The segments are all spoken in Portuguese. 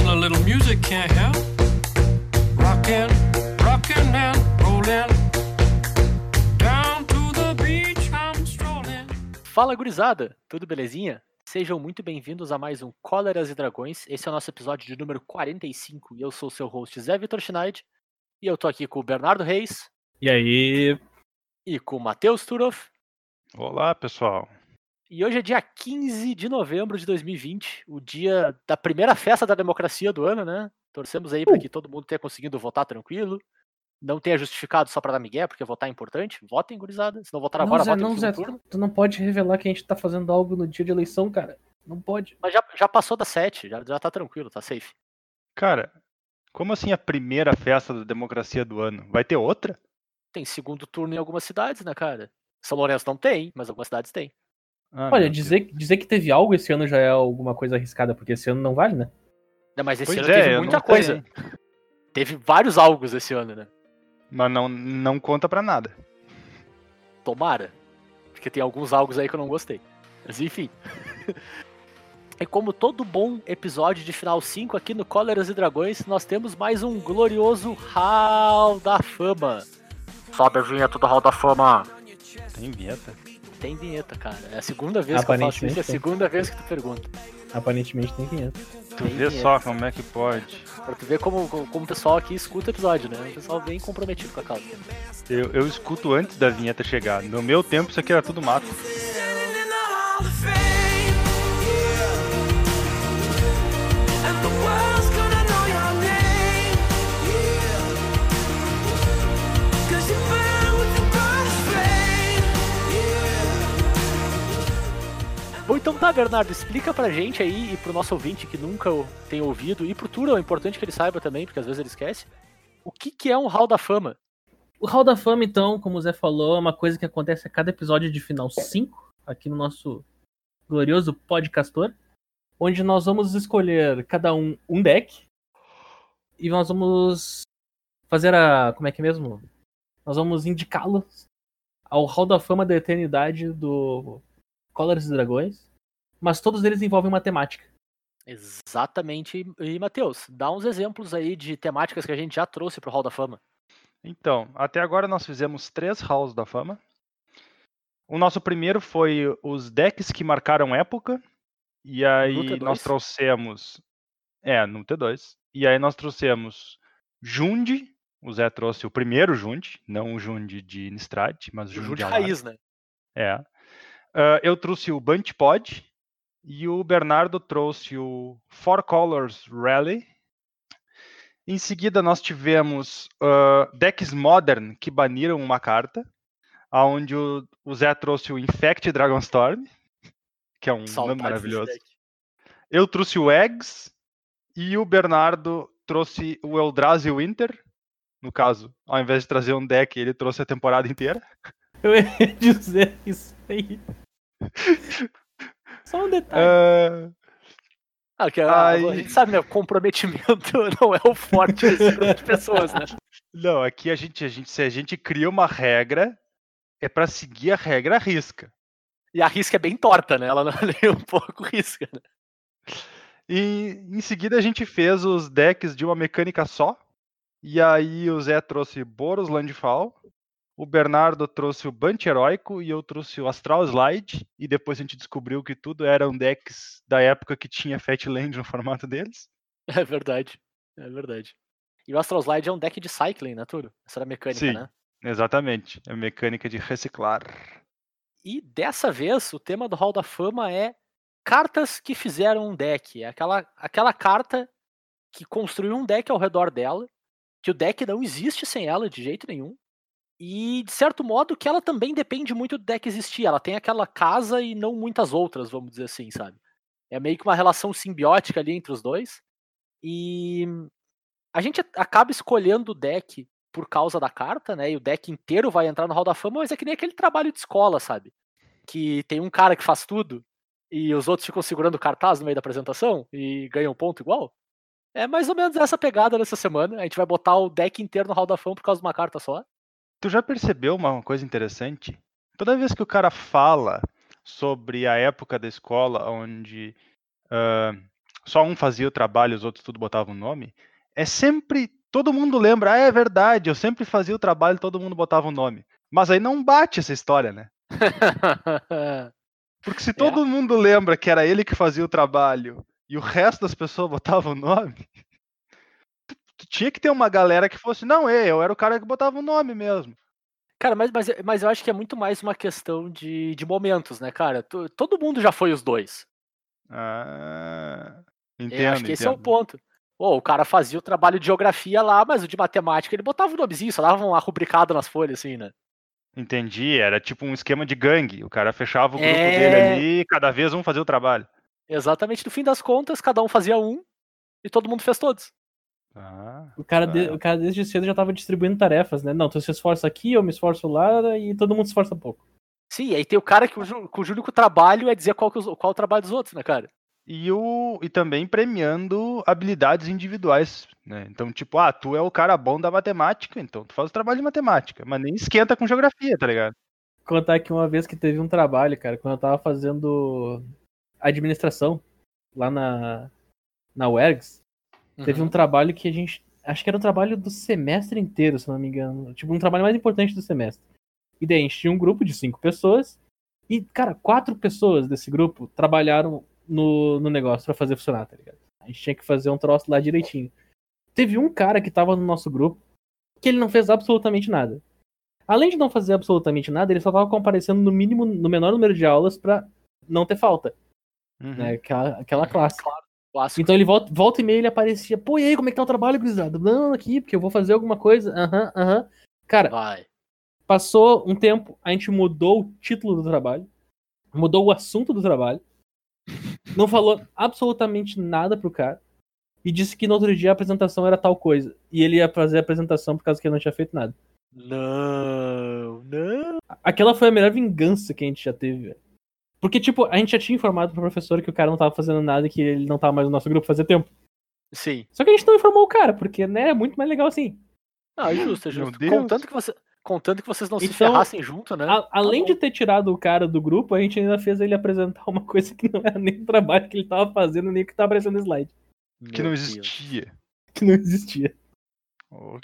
a little music can't help. Rockin', rockin' and rollin'. Down to the beach I'm strolling. Fala gurizada, tudo belezinha? Sejam muito bem-vindos a mais um Cóleras e Dragões. Esse é o nosso episódio de número 45 e eu sou o seu host Zé Vitor Schneid. E eu tô aqui com o Bernardo Reis E aí, e com o Matheus Turoff. Olá, pessoal. E hoje é dia 15 de novembro de 2020, o dia da primeira festa da democracia do ano, né? Torcemos aí para que todo mundo tenha conseguido votar tranquilo. Não tenha justificado só para dar migué, porque votar é importante. Votem, gurizada. Se não votar não, agora, Zé, votem não, Zé, segundo turno. tu não pode revelar que a gente tá fazendo algo no dia de eleição, cara. Não pode. Mas já, já passou das 7, já, já tá tranquilo, tá safe. Cara, como assim a primeira festa da democracia do ano? Vai ter outra? Tem segundo turno em algumas cidades, né, cara? São Lourenço não tem, mas algumas cidades tem. Ah, Olha, dizer, dizer que teve algo esse ano já é alguma coisa arriscada, porque esse ano não vale, né? Não, mas esse Pois ano é, teve muita coisa. sei. Teve vários algos esse ano, né? Mas não, não conta pra nada. Tomara. Porque tem alguns algos aí que eu não gostei. Mas enfim. E como todo bom episódio de final 5 aqui no Cóleras e Dragões, nós temos mais um glorioso Hall da Fama. Sobe a vinheta do Hall da Fama. Tem vinheta. Tem vinheta, cara. É a segunda vez que eu faço isso, é a Aparentemente tem. segunda vez que tu pergunta. Aparentemente tem vinheta. Tu Tem vê vinheta. só como é que pode. Pra tu ver como, como o pessoal aqui escuta o episódio, né? O pessoal bem comprometido com a causa. Eu, eu escuto antes da vinheta chegar. No meu tempo, isso aqui era tudo mato. Então tá, Bernardo, explica pra gente aí e pro nosso ouvinte que nunca tem ouvido, e pro Turo é importante que ele saiba também, porque às vezes ele esquece, o que, que é um Hall da Fama? O Hall da Fama, então, como o Zé falou, é uma coisa que acontece a cada episódio de final 5, aqui no nosso glorioso podcastor, onde nós vamos escolher cada um um deck e nós vamos fazer a. Como é que é mesmo? Nós vamos indicá-los ao Hall da Fama da Eternidade do Colors e Dragões, mas todos eles envolvem uma temática. Exatamente. E, Matheus, dá uns exemplos aí de temáticas que a gente já trouxe pro Hall da Fama. Então, até agora nós fizemos três Halls da Fama. O nosso primeiro foi os decks que marcaram época. E aí T2? nós trouxemos. É, no T2. E aí nós trouxemos Jund. O Zé trouxe o primeiro Jund, não o Jund de Nistrad, mas o O Jund Ju de Alar. raiz, né? É. Ah, eu trouxe o Bunch Pod. E o Bernardo trouxe o Four Colors Rally. Em seguida, nós tivemos ah, decks Modern que baniram uma carta. Onde o, o Zé trouxe o Infect Dragonstorm, que é um nome Saudades maravilhoso. Eu trouxe o Eggs. E o Bernardo trouxe o Eldrazi Winter. No caso, ao invés de trazer um deck, ele trouxe a temporada inteira. Eu ia dizer isso aí. Só um detalhe. Ah, Ah, que a, Ai. a gente sabe, né? Comprometimento não é o forte desse grupo de pessoas, né? Não, aqui a gente, a gente, se a gente cria uma regra, é pra seguir a regra à risca. E a risca é bem torta, né? Ela não é um pouco risca, né? E em seguida a gente fez os decks de uma mecânica só. E aí o Zé trouxe Boros Landfall, o Bernardo trouxe o Bunch Heróico e eu trouxe o Astral Slide. E depois a gente descobriu que tudo eram decks da época que tinha Fat Land no formato deles. É verdade. É verdade. E o Astral Slide é um deck de cycling, né, Turo? Essa era a mecânica, Sim. né? Exatamente, é mecânica de reciclar. E dessa vez, o tema do Hall da Fama é cartas que fizeram um deck. É aquela, aquela carta que construiu um deck ao redor dela, que o deck não existe sem ela de jeito nenhum. E, de certo modo, que ela também depende muito do deck existir. Ela tem aquela casa e não muitas outras, vamos dizer assim, sabe? É meio que uma relação simbiótica ali entre os dois. E a gente acaba escolhendo o deck por causa da carta, né? E o deck inteiro vai entrar no Hall da Fama, mas é que nem aquele trabalho de escola, sabe? Que tem um cara que faz tudo e os outros ficam segurando cartaz no meio da apresentação e ganham ponto igual. É mais ou menos essa pegada nessa semana. A gente vai botar o deck inteiro no Hall da Fama por causa de uma carta só. Tu já percebeu uma coisa interessante? Toda vez que o cara fala sobre a época da escola onde ah, só um fazia o trabalho e os outros tudo botavam o nome, é sempre. Todo mundo lembra, ah, é verdade, eu sempre fazia o trabalho e todo mundo botava o nome. Mas aí não bate essa história, né? Porque se todo mundo lembra que era ele que fazia o trabalho e o resto das pessoas botavam o nome, tinha que ter uma galera que fosse, não, é, eu era o cara que botava o nome mesmo. Cara, mas, mas, mas eu acho que é muito mais uma questão de, de momentos, né, cara? Todo mundo já foi os dois. Ah, Eu entendo, acho que esse é o entendo. ponto. Pô, o cara fazia o trabalho de geografia lá, mas o de matemática ele botava o nomezinho, só dava uma rubricada nas folhas, assim, né? Entendi, era tipo um esquema de gangue. O cara fechava o grupo É. dele ali e cada vez um fazia o trabalho. Exatamente, no fim das contas, cada um fazia um e todo mundo fez todos. Ah, O cara, Ah, de- o cara desde cedo já tava distribuindo tarefas, né? Não, tu se esforça aqui, eu me esforço lá e todo mundo se esforça pouco. Sim, aí tem o cara que cujo, cujo único trabalho é dizer qual, que os- qual o trabalho dos outros, né, cara? E, o, e também premiando habilidades individuais, né? Então, tipo, ah, tu é o cara bom da matemática, então tu faz o trabalho de matemática, mas nem esquenta com geografia, tá ligado? contar aqui uma vez que teve um trabalho, cara, quando eu tava fazendo administração lá na, na UERGS, teve Uhum. um trabalho que a gente. Acho que era o trabalho do semestre inteiro, se não me engano. Tipo, um trabalho mais importante do semestre. E daí a gente tinha um grupo de cinco pessoas. E, cara, quatro pessoas desse grupo trabalharam no, no negócio pra fazer funcionar, tá ligado? A gente tinha que fazer um troço lá direitinho. Teve um cara que tava no nosso grupo que ele não fez absolutamente nada. Além de não fazer absolutamente nada, ele só tava comparecendo no mínimo, no menor número de aulas pra não ter falta, Uhum. né? Aquela, aquela classe. Clássico. Então ele volta, volta e meia ele aparecia, pô, e aí, como é que tá o trabalho, gurizada? Não, aqui, porque eu vou fazer alguma coisa. Aham, aham. Cara, Vai. passou um tempo, a gente mudou o título do trabalho, mudou o assunto do trabalho, não falou absolutamente nada pro cara e disse que no outro dia a apresentação era tal coisa. E ele ia fazer a apresentação por causa que ele não tinha feito nada. Não, não. Aquela foi a melhor vingança que a gente já teve, velho. Porque, tipo, a gente já tinha informado pro professor que o cara não tava fazendo nada e que ele não tava mais no nosso grupo fazia tempo. Sim. Só que a gente não informou o cara, porque, né, é muito mais legal assim. Não, é justo, é justo. Contanto que, você, contanto que vocês não se Então, ferrassem junto, né? A- além bom. de ter tirado o cara do grupo, a gente ainda fez ele apresentar uma coisa que não era nem o trabalho que ele tava fazendo, nem o que tava aparecendo no slide. Que Meu não Deus. existia. Que não existia.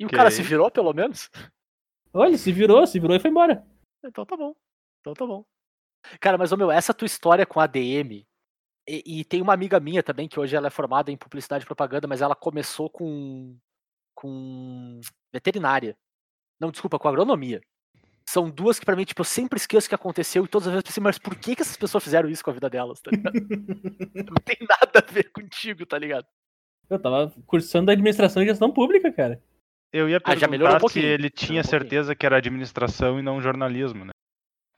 E o cara se virou, pelo menos? Olha, se virou, se virou e foi embora. Então tá bom. Então tá bom. Cara, mas, ô meu, essa tua história com ADM. E, e tem uma amiga minha também, que hoje ela é formada em publicidade e propaganda, mas ela começou com. com. veterinária. Não, desculpa, com agronomia. São duas que pra mim, tipo, eu sempre esqueço o que aconteceu e todas as vezes eu pensei, mas por que, que essas pessoas fizeram isso com a vida delas, tá ligado? Não tem nada a ver contigo, tá ligado? Eu tava cursando administração e gestão pública, cara. Eu ia Ah, já melhorou um perguntar se ele tinha um certeza que era administração e não jornalismo, né?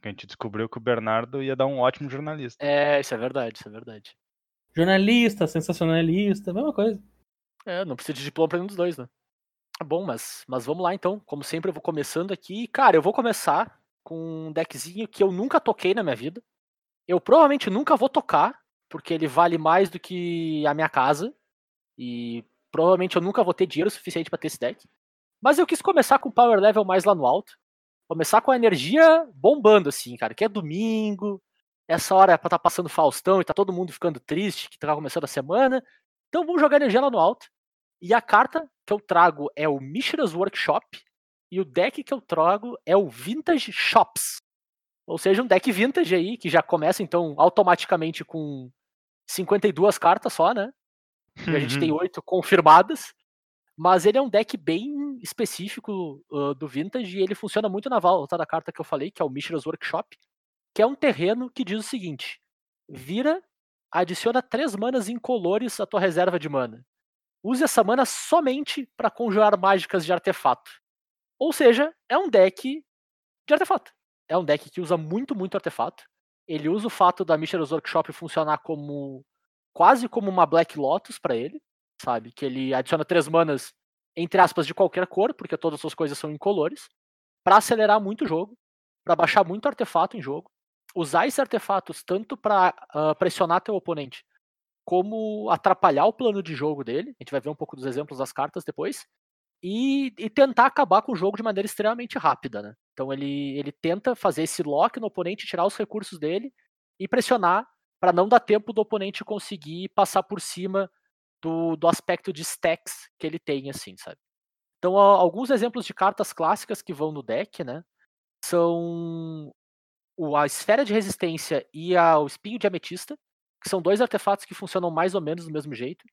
A gente descobriu que o Bernardo ia dar um ótimo jornalista. É, isso é verdade, isso é verdade. Jornalista, sensacionalista, mesma coisa. É, não precisa de diploma pra nenhum dos dois, né? Tá bom, mas, mas vamos lá então. Como sempre, eu vou começando aqui. Cara, eu vou começar com um deckzinho que eu nunca toquei na minha vida. Eu provavelmente nunca vou tocar, porque ele vale mais do que a minha casa. E provavelmente eu nunca vou ter dinheiro suficiente pra ter esse deck. Mas eu quis começar com o power level mais lá no alto. Começar com a energia bombando, assim, cara. Que é domingo. Essa hora é pra tá passando Faustão e tá todo mundo ficando triste, que tá começando a semana. Então vamos jogar energia lá no alto. E a carta que eu trago é o Mishra's Workshop. E o deck que eu trago é o Vintage Shops. Ou seja, um deck vintage aí, que já começa então automaticamente com 52 cartas só, né? E a gente tem oito confirmadas. Mas ele é um deck bem específico uh, do Vintage e ele funciona muito na volta da carta que eu falei, que é o Mishra's Workshop, que é um terreno que diz o seguinte: vira, adiciona três manas incolores à tua reserva de mana. Use essa mana somente para conjurar mágicas de artefato. Ou seja, é um deck de artefato. É um deck que usa muito, muito artefato. Ele usa o fato da Mishra's Workshop funcionar como quase como uma Black Lotus para ele, sabe? Que ele adiciona três manas, entre aspas, de qualquer cor, porque todas as suas coisas são incolores, para acelerar muito o jogo, para baixar muito artefato em jogo, usar esses artefatos tanto para pressionar teu oponente, como atrapalhar o plano de jogo dele. A gente vai ver um pouco dos exemplos das cartas depois. E, e tentar acabar com o jogo de maneira extremamente rápida, né? Então ele, ele tenta fazer esse lock no oponente, tirar os recursos dele e pressionar para não dar tempo do oponente conseguir passar por cima do, do aspecto de stacks que ele tem, assim, sabe? Então, alguns exemplos de cartas clássicas que vão no deck, né? São a esfera de resistência e a- o espinho de ametista, que são dois artefatos que funcionam mais ou menos do mesmo jeito.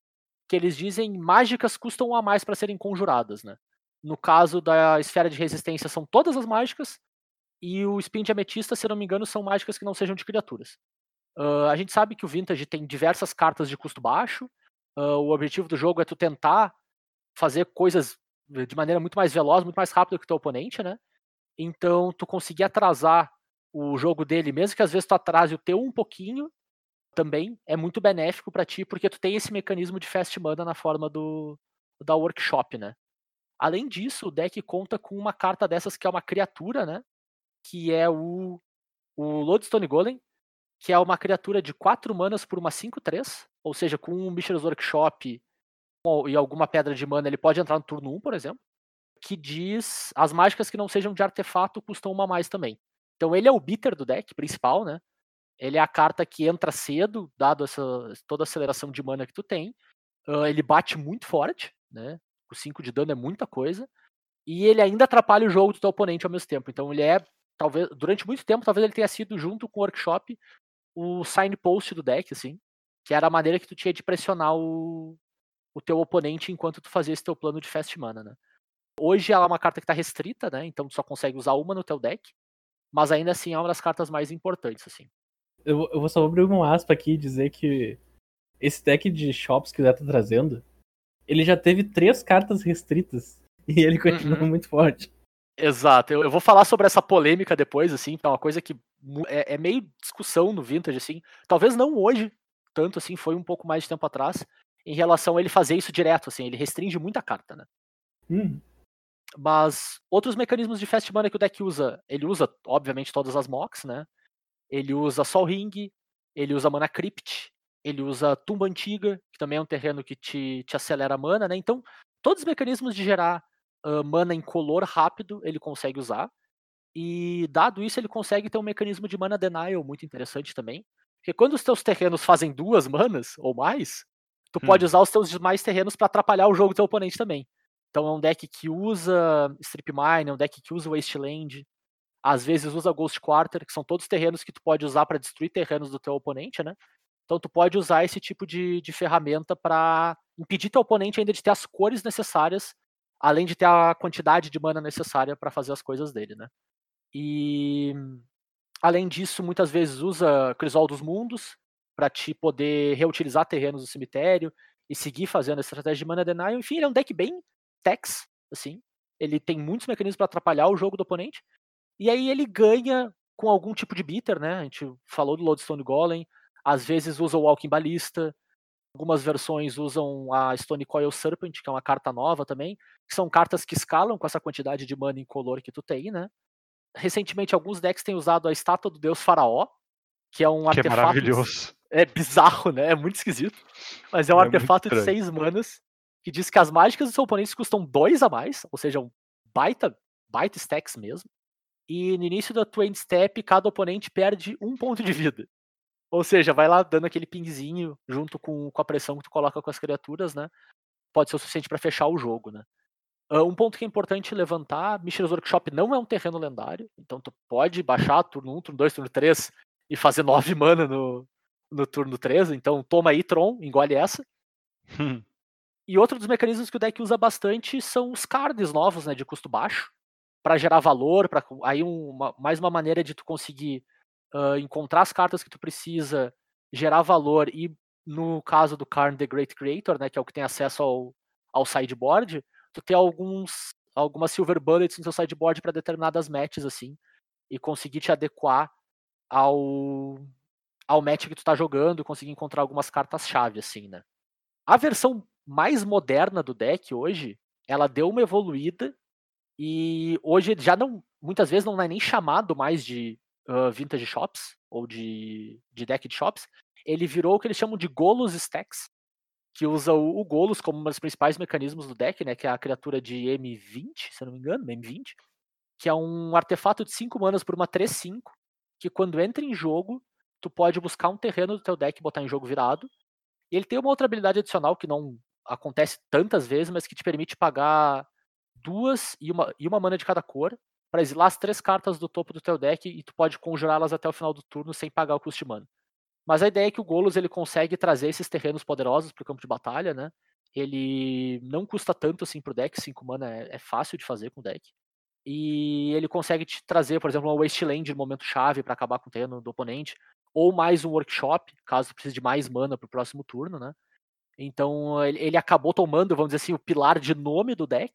Que eles dizem mágicas custam a mais para serem conjuradas, né? No caso da esfera de resistência, são todas as mágicas, e o espinho de ametista, se não me engano, são mágicas que não sejam de criaturas. Ah, a gente sabe que o Vintage tem diversas cartas de custo baixo. Ah, o objetivo do jogo é tu tentar fazer coisas de maneira muito mais veloz, muito mais rápida que o teu oponente, né? Então, tu conseguir atrasar o jogo dele, mesmo que às vezes tu atrase o teu um pouquinho, também é muito benéfico pra ti, porque tu tem esse mecanismo de fast mana na forma do da workshop, né? Além disso, o deck conta com uma carta dessas que é uma criatura, né? Que é o, o Lodestone Golem, que é uma criatura de 4 manas por uma 5-3, ou seja, com um Mishra's Workshop e alguma pedra de mana, ele pode entrar no turno 1, por exemplo, que diz as mágicas que não sejam de artefato custam uma a mais também. Então ele é o bitter do deck principal, né? Ele é a carta que entra cedo, dado essa, toda a aceleração de mana que tu tem. Ah, ele bate muito forte, né? O 5 de dano é muita coisa. E ele ainda atrapalha o jogo do teu oponente ao mesmo tempo. Então ele é, talvez, durante muito tempo, talvez ele tenha sido, junto com o workshop, o signpost do deck, assim. Que era a maneira que tu tinha de pressionar o, o teu oponente enquanto tu fazia esse teu plano de fast mana, né? Hoje ela é uma carta que tá restrita, né? Então tu só consegue usar uma no teu deck. Mas ainda assim é uma das cartas mais importantes, assim. Eu, vou- eu vou só abrir uma aspa aqui e dizer que esse deck de shops que o Zé tá trazendo, ele já teve três cartas restritas. E ele continua Uhum. muito forte. Exato. Eu, eu vou falar sobre essa polêmica depois, assim, que é uma coisa que é, é meio discussão no Vintage, assim. Talvez não hoje, tanto assim, foi um pouco mais de tempo atrás, em relação a ele fazer isso direto, assim, ele restringe muita carta, né? Hum, Mas outros mecanismos de fast mana que o deck usa, ele usa, obviamente, todas as mocks, né? Ele usa Sol Ring, ele usa Mana Crypt, ele usa Tumba Antiga, que também é um terreno que te, te acelera a mana, né? Então, todos os mecanismos de gerar mana em color rápido, ele consegue usar. E dado isso, ele consegue ter um mecanismo de mana denial muito interessante também. Porque quando os teus terrenos fazem duas manas ou mais, tu pode usar os teus demais terrenos para atrapalhar o jogo do teu oponente também. Então é um deck que usa Strip Mine, é um deck que usa Wasteland, às vezes usa Ghost Quarter, que são todos terrenos que tu pode usar para destruir terrenos do teu oponente, né? Então tu pode usar esse tipo de, de ferramenta para impedir teu oponente ainda de ter as cores necessárias, além de ter a quantidade de mana necessária para fazer as coisas dele, né? E além disso, muitas vezes usa Crisol dos Mundos para te poder reutilizar terrenos do cemitério e seguir fazendo essa estratégia de mana denial. Enfim, ele é um deck bem tex, assim. Ele tem muitos mecanismos para atrapalhar o jogo do oponente. E aí ele ganha com algum tipo de bitter, né? A gente falou do Lodestone Golem, às vezes usa o Walking Ballista, algumas versões usam a Stone Coil Serpent, que é uma carta nova também, que são cartas que escalam com essa quantidade de mana incolor que tu tem, né? Recentemente alguns decks têm usado a estátua do deus faraó, que é um Que é artefato maravilhoso. é bizarro, né? É muito esquisito. Mas é um É artefato de. 6 manas que diz que as mágicas dos seus oponentes custam 2 a mais, ou seja, um baita, baita stacks mesmo. E no início da tua end step, cada oponente perde um ponto de vida. Ou seja, vai lá dando aquele pingzinho junto com, com a pressão que tu coloca com as criaturas, né? Pode ser o suficiente para fechar o jogo, né? Um ponto que é importante levantar, Mishra's Workshop não é um terreno lendário, então tu pode baixar turno 1, turno 2, turno 3 e fazer 9 mana no, no turno 3, então toma aí, Tron, engole essa. Hum. E outro dos mecanismos que o deck usa bastante são os cards novos, né, de custo baixo, para gerar valor, para aí uma, mais uma maneira de tu conseguir ah, encontrar as cartas que tu precisa, gerar valor e no caso do Karn the Great Creator, né, que é o que tem acesso ao, ao sideboard, tu ter alguns algumas silver bullets no seu sideboard para determinadas matches assim e conseguir te adequar ao ao match que tu tá jogando, conseguir encontrar algumas cartas chave assim, né? A versão mais moderna do deck hoje, ela deu uma evoluída e hoje já não, muitas vezes não é nem chamado mais de ah, vintage shops ou de, de deck de shops. Ele virou o que eles chamam de Golos Stacks, que usa o, o Golos como um dos principais mecanismos do deck, né? Que é a criatura de M20, se eu não me engano, M20, que é um artefato de 5 manas por uma 3-5, que quando entra em jogo, tu pode buscar um terreno do teu deck e botar em jogo virado. E ele tem uma outra habilidade adicional que não acontece tantas vezes, mas que te permite pagar duas e uma, e uma mana de cada cor para exilar as três cartas do topo do teu deck e tu pode conjurá-las até o final do turno sem pagar o custo de mana. Mas a ideia é que o Golos ele consegue trazer esses terrenos poderosos para o campo de batalha, né? Ele não custa tanto assim pro deck, 5 mana é, é, fácil de fazer com o deck. E ele consegue te trazer, por exemplo, uma Wasteland no momento chave para acabar com o terreno do oponente, ou mais um workshop, caso precise de mais mana pro próximo turno, né? Então ele, ele acabou tomando, vamos dizer assim, o pilar de nome do deck.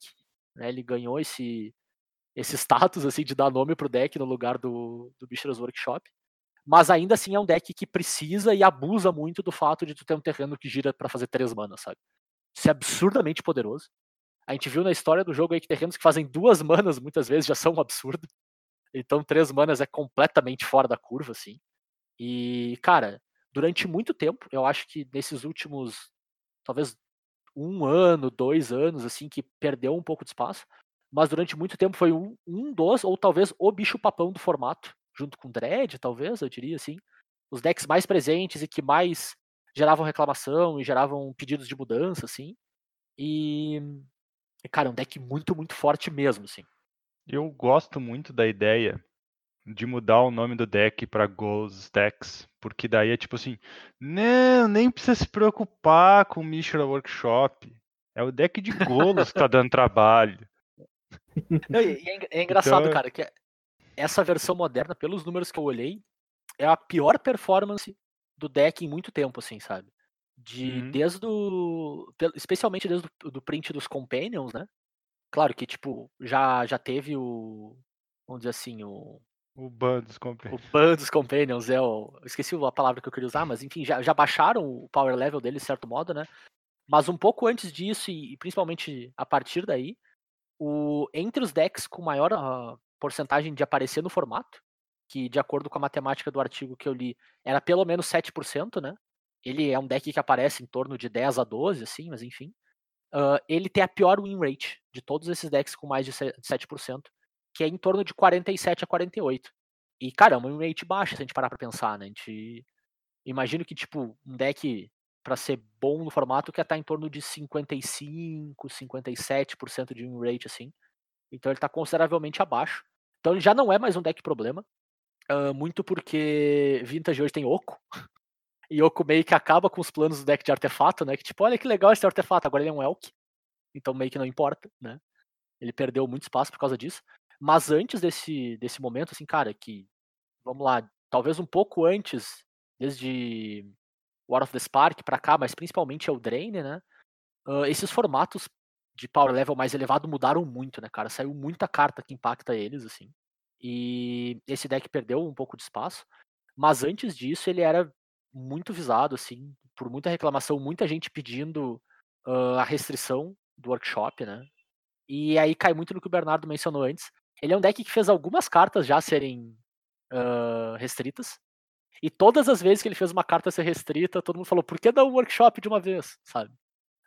Né? Ele ganhou esse, esse status assim de dar nome pro deck no lugar do, do Bichos Workshop. Mas ainda assim é um deck que precisa e abusa muito do fato de tu ter um terreno que gira para fazer três manas, sabe? Isso é absurdamente poderoso. A gente viu na história do jogo aí que terrenos que fazem duas manas muitas vezes já são um absurdo. Então três manas é completamente fora da curva, assim. E, cara, durante muito tempo, eu acho que nesses últimos, talvez um ano, dois anos, assim, que perdeu um pouco de espaço, mas durante muito tempo foi um, um dos, ou talvez o bicho-papão do formato, junto com Dread, talvez, eu diria assim. Os decks mais presentes e que mais geravam reclamação e geravam pedidos de mudança, assim. E, cara, é um deck muito, muito forte mesmo, assim. Eu gosto muito da ideia de mudar o nome do deck para Ghost Decks, porque daí é tipo assim, não, nem precisa se preocupar com o Mishra Workshop. É o deck de Golos que tá dando trabalho. Não, é, é, engraçado, então... cara, que essa versão moderna, pelos números que eu olhei, é a pior performance do deck em muito tempo, assim, sabe? De, uhum. Desde o. Especialmente desde o do print dos Companions, né? Claro que, tipo, já, já teve o. Vamos dizer assim, o. O ban dos Companions. O ban dos Companions é o. Esqueci a palavra que eu queria usar, mas enfim, já, já baixaram o power level dele de certo modo, né? Mas um pouco antes disso, e, e principalmente a partir daí, o, entre os decks com maior uh, porcentagem de aparecer no formato, que de acordo com a matemática do artigo que eu li, era pelo menos 7%, né? Ele é um deck que aparece em torno de 10 a 12, assim, mas enfim. Uh, ele tem a pior win rate de todos esses decks com mais de 7%, que é em torno de 47 a 48. E, cara, é uma win rate baixa se a gente parar pra pensar, né? A gente imagino que, tipo, um deck para ser bom no formato que estar tá em torno de 55, 57% de win rate, assim. Então ele está consideravelmente abaixo. Então ele já não é mais um deck problema. Uh, muito porque Vintage hoje tem Oco. E Oco meio que acaba com os planos do deck de artefato, né? Que tipo, olha que legal esse artefato, agora ele é um Elk. Então meio que não importa, né? Ele perdeu muito espaço por causa disso. Mas antes desse, desse momento, assim, cara, que, vamos lá, talvez um pouco antes, desde War of the Spark para cá, mas principalmente é o Drain, né? Uh, esses formatos de power level mais elevado mudaram muito, né, cara? Saiu muita carta que impacta eles, assim. E esse deck perdeu um pouco de espaço. Mas antes disso, ele era muito visado, assim, por muita reclamação, muita gente pedindo uh, a restrição do workshop, né? E aí cai muito no que o Bernardo mencionou antes. Ele é um deck que fez algumas cartas já serem uh, restritas. E todas as vezes que ele fez uma carta ser restrita, todo mundo falou, por que não um workshop de uma vez, sabe?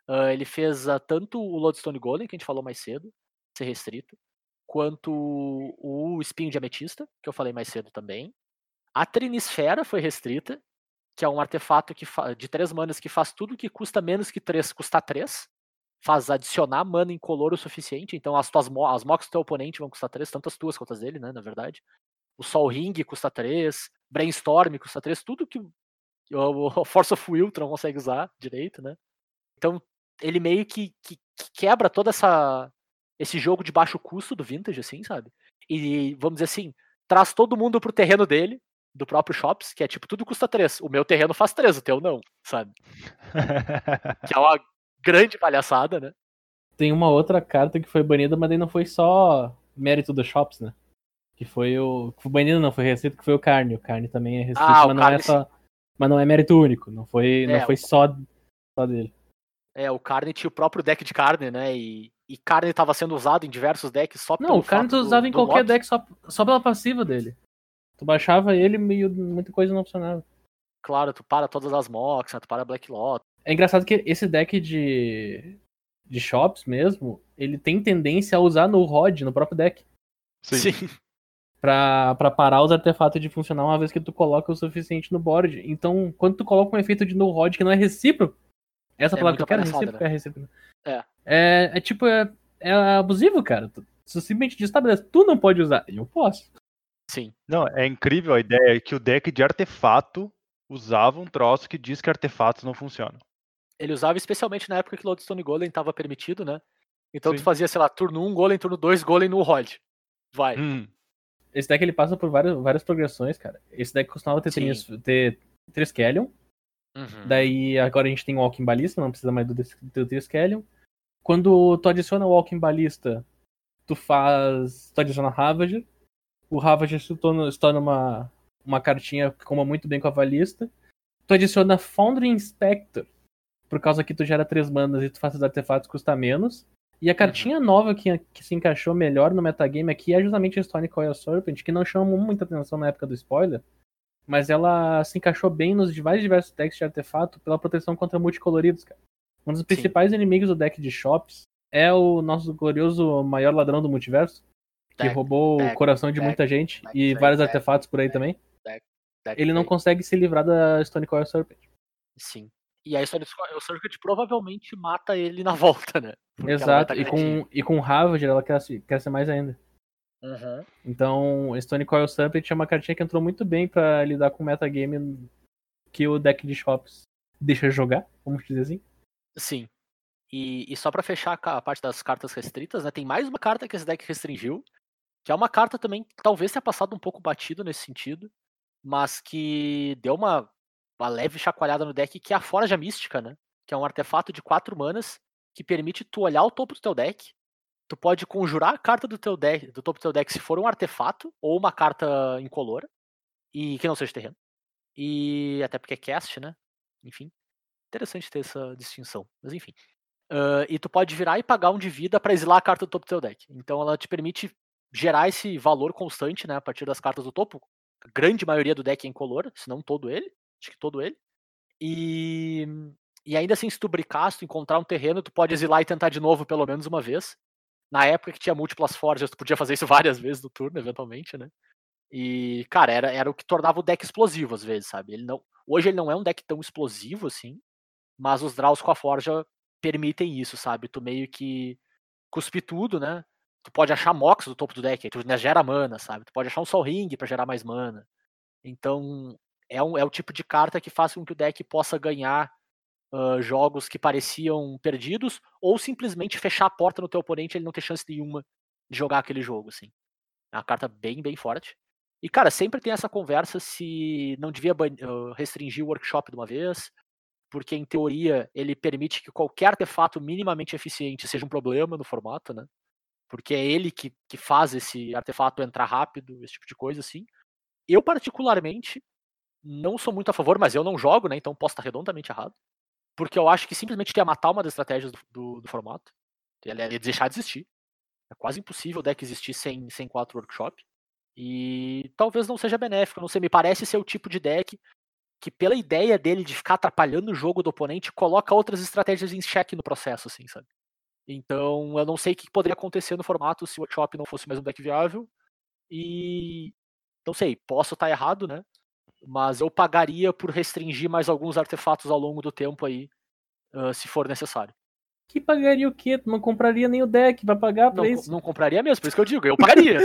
Uh, ele fez uh, tanto o Lodestone Golem, que a gente falou mais cedo, ser restrito, quanto o Espinho de Ametista, que eu falei mais cedo também. A Trinisfera foi restrita, que é um artefato que de três manas que faz tudo que custa menos que três, custa três. Faz adicionar mana incolor o suficiente, então as tuas as mocks do teu oponente vão custar três, tanto as tuas quanto as dele, né, na verdade. O Sol Ring custa três, Brainstorm custa três, tudo que o, o Force of Will tu não consegue usar direito, né? Então ele meio que, que, que quebra toda essa esse jogo de baixo custo do Vintage, assim, sabe? E, vamos dizer assim, traz todo mundo pro terreno dele, do próprio Shops, que é tipo, tudo custa 3. O meu terreno faz 3, o teu não, sabe? que é uma grande palhaçada, né? Tem uma outra carta que foi banida, mas daí não foi só mérito do Shops, né? Que foi o. Que foi banido, não, foi restrito, que foi o Carne. O Carne também é restrito, ah, mas não é só. Mas não é mérito único, não foi, é, não foi só, só dele. É, o Carne tinha o próprio deck de carne, né? E e carne estava sendo usado em diversos decks só Não, o carne tu usava em qualquer deck só, só pela passiva dele. Tu baixava ele e muita coisa não funcionava. Claro, tu para todas as mocks, né? tu para Black Lot. É engraçado que esse deck de, de shops mesmo, ele tem tendência a usar no ROD, no próprio deck. Sim. Sim. Pra, pra parar os artefatos de funcionar uma vez que tu coloca o suficiente no board. Então, quando tu coloca um efeito de no rod que não é recíproco, essa É palavra que eu quero, palhaçada, recíproco é recíproco. É. É, é tipo, é, é abusivo, cara. Tu, tu simplesmente diz, tá, beleza, tu não pode usar. Eu posso. Sim. Não, é incrível a ideia que o deck de artefato usava um troço que diz que artefatos não funcionam. Ele usava especialmente na época que Lodestone Golem tava permitido, né? Então tu Sim. fazia, sei lá, turno 1, Golem, turno 2, Golem no Rod. Vai. Hum, Esse deck ele passa por várias, várias progressões, cara. Esse deck costumava ter, trins, ter Triskelion. Uhum. Daí agora a gente tem o Walking Ballista, não precisa mais do, do Triskelion. Quando tu adiciona o Walking Ballista, tu faz. Tu adiciona Ravager. O Ravager se torna, se torna uma, uma cartinha que comba muito bem com a Balista. Tu adiciona Foundry Inspector. Por causa que tu gera três manas e tu faz os artefatos custa menos. E a cartinha nova que, que se encaixou melhor no metagame aqui é justamente a Stone Coil Serpent, que não chamou muita atenção na época do spoiler. Mas ela se encaixou bem nos mais diversos decks de artefato pela proteção contra multicoloridos, cara. Um dos principais inimigos do deck de shops é o nosso glorioso maior ladrão do multiverso, que Deck, roubou deck, o coração de deck, muita gente e vários artefatos por aí também. Deck Ele não consegue se livrar da Stone Coil Serpent. Sim. E aí o Circuit provavelmente mata ele na volta, né? Porque Exato, e com, e com Ravager ela cresce, cresce mais ainda. Uhum. Então, Stone Coil Serpent é uma cartinha que entrou muito bem pra lidar com o metagame que o deck de shops deixa jogar, vamos dizer assim. Sim. E, e só pra fechar a parte das cartas restritas, né? Tem mais uma carta que esse deck restringiu, que é uma carta também que talvez tenha passado um pouco batido nesse sentido, mas que deu uma, uma leve chacoalhada no deck, que é a Forja Mística, né? Que é um artefato de quatro manas que permite tu olhar o topo do teu deck. Tu pode conjurar a carta do teu deck, do topo do teu deck se for um artefato ou uma carta incolora e que não seja terreno. E até porque é cast, né? Enfim, interessante ter essa distinção. Mas enfim. Ah, e tu pode virar e pagar um de vida pra exilar a carta do topo do teu deck. Então ela te permite gerar esse valor constante, né, a partir das cartas do topo. A grande maioria do deck é incolor, se não todo ele, acho que todo ele. E e ainda assim, se tu bricar, se tu encontrar um terreno, tu pode exilar e tentar de novo pelo menos uma vez. Na época que tinha múltiplas forjas, tu podia fazer isso várias vezes no turno, eventualmente, né? E, cara, era, era o que tornava o deck explosivo às vezes, sabe? Ele não, hoje ele não é um deck tão explosivo assim, mas os draws com a forja permitem isso, sabe? Tu meio que cuspir tudo, né? Tu pode achar Mox do topo do deck, aí tu né, gera mana, sabe? Tu pode achar um Sol Ring pra gerar mais mana. Então, é, um, é o tipo de carta que faz com que o deck possa ganhar ah, jogos que pareciam perdidos, ou simplesmente fechar a porta no teu oponente e ele não ter chance nenhuma de jogar aquele jogo, assim. É uma carta bem, bem forte. E, cara, sempre tem essa conversa se não devia restringir o workshop de uma vez, porque em teoria ele permite que qualquer artefato minimamente eficiente seja um problema no formato, né? Porque é ele que, que faz esse artefato entrar rápido, esse tipo de coisa, assim. Eu, particularmente, não sou muito a favor, mas eu não jogo, né? Então posso estar redondamente errado. Porque eu acho que simplesmente ia matar uma das estratégias do, do, do formato. Ele ia deixar de existir. É quase impossível o deck existir sem, sem quatro workshop. E talvez não seja benéfico, não sei, me parece ser o tipo de deck que, pela ideia dele de ficar atrapalhando o jogo do oponente, coloca outras estratégias em xeque no processo, assim, sabe? Então, eu não sei o que poderia acontecer no formato se o workshop não fosse mais um deck viável. E. Não sei, posso estar errado, né? Mas eu pagaria por restringir mais alguns artefatos ao longo do tempo aí, ah, se for necessário. Que pagaria o quê? Tu não compraria nem o deck pra pagar pra Não, isso? não compraria mesmo, por isso que eu digo, eu pagaria.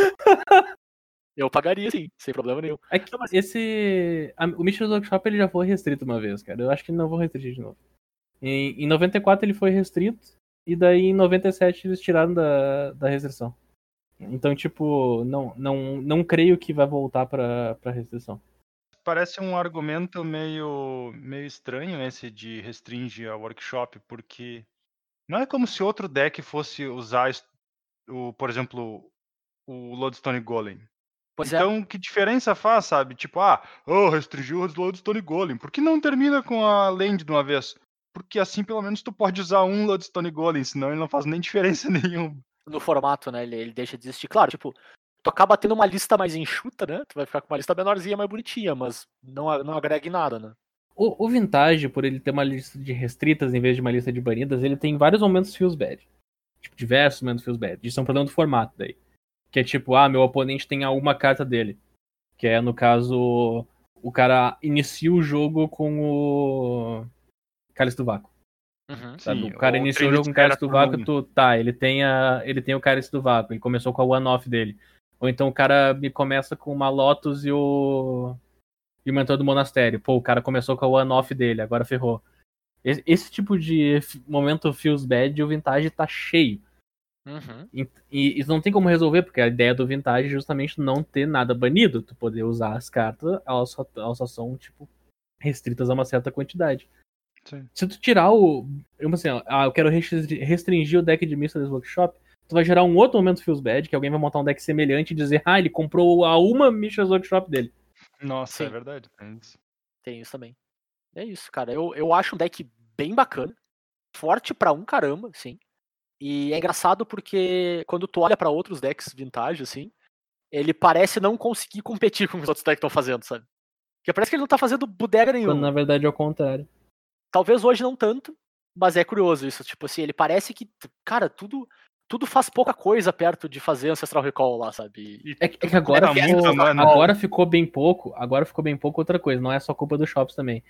eu pagaria sim, sem problema nenhum. É que esse. o Mystery Workshop ele já foi restrito uma vez, cara. Eu acho que não vou restringir de novo. Em, em 94 ele foi restrito, e daí em 97 eles tiraram da, da restrição. Então, tipo, não, não, não creio que vai voltar pra, pra restrição. Parece um argumento meio, meio estranho esse de restringir a workshop, porque não é como se outro deck fosse usar, o, por exemplo, o Lodestone Golem. Pois é, Então, que diferença faz, sabe? Tipo, ah, oh, restringiu o Lodestone Golem. Por que não termina com a land de uma vez? Porque assim, pelo menos, tu pode usar um Lodestone Golem, senão ele não faz nem diferença nenhuma. no formato, né? Ele, ele deixa de existir. Claro, tipo, tu acaba tendo uma lista mais enxuta, né? Tu vai ficar com uma lista menorzinha, mais bonitinha, mas não, não agrega em nada, né? O, o Vintage, por ele ter uma lista de restritas em vez de uma lista de banidas, ele tem vários momentos feels bad. Tipo, diversos momentos feels bad. Isso é um problema do formato daí. Que é tipo, ah, meu oponente tem a uma carta dele. Que é, no caso, o cara inicia o jogo com o Cálice do Vácuo. Uhum. Sabe? Sim, o cara ou iniciou o jogo com o Cálice do Vácuo, tu, tá, ele tem, a, ele tem o Cálice do Vácuo, ele começou com a one-off dele. Ou então o cara me começa com uma Lotus e o. E o mentor do monastério. Pô, o cara começou com a one-off dele, agora ferrou. Esse, esse tipo de momento feels bad, o Vintage tá cheio. Uhum. E, e isso não tem como resolver, porque a ideia do Vintage é justamente não ter nada banido. Tu poder usar as cartas, elas só, elas só são, tipo, restritas a uma certa quantidade. Sim. Se tu tirar o. Eu, assim, ó, ah, eu quero restri- restringir o deck de Mysteries Workshop, tu vai gerar um outro momento feels bad, que alguém vai montar um deck semelhante e dizer, ah, ele comprou a uma Mysteries Workshop dele. Nossa, é Sim. verdade. tem isso. Tem isso também. É isso, cara. Eu, eu acho um deck bem bacana. Forte pra um caramba, sim. E é engraçado porque quando tu olha pra outros decks vintage, assim, ele parece não conseguir competir com os outros decks que estão fazendo, sabe? Porque parece que ele não tá fazendo bodega nenhuma. Quando na verdade é o contrário. Talvez hoje não tanto, mas é curioso isso. Tipo assim, ele parece que, cara, tudo tudo faz pouca coisa perto de fazer Ancestral Recall lá, sabe? E É, que- é que agora Tá ficou, agora ficou bem pouco. Agora ficou bem pouco outra coisa. Não é só culpa dos shops também.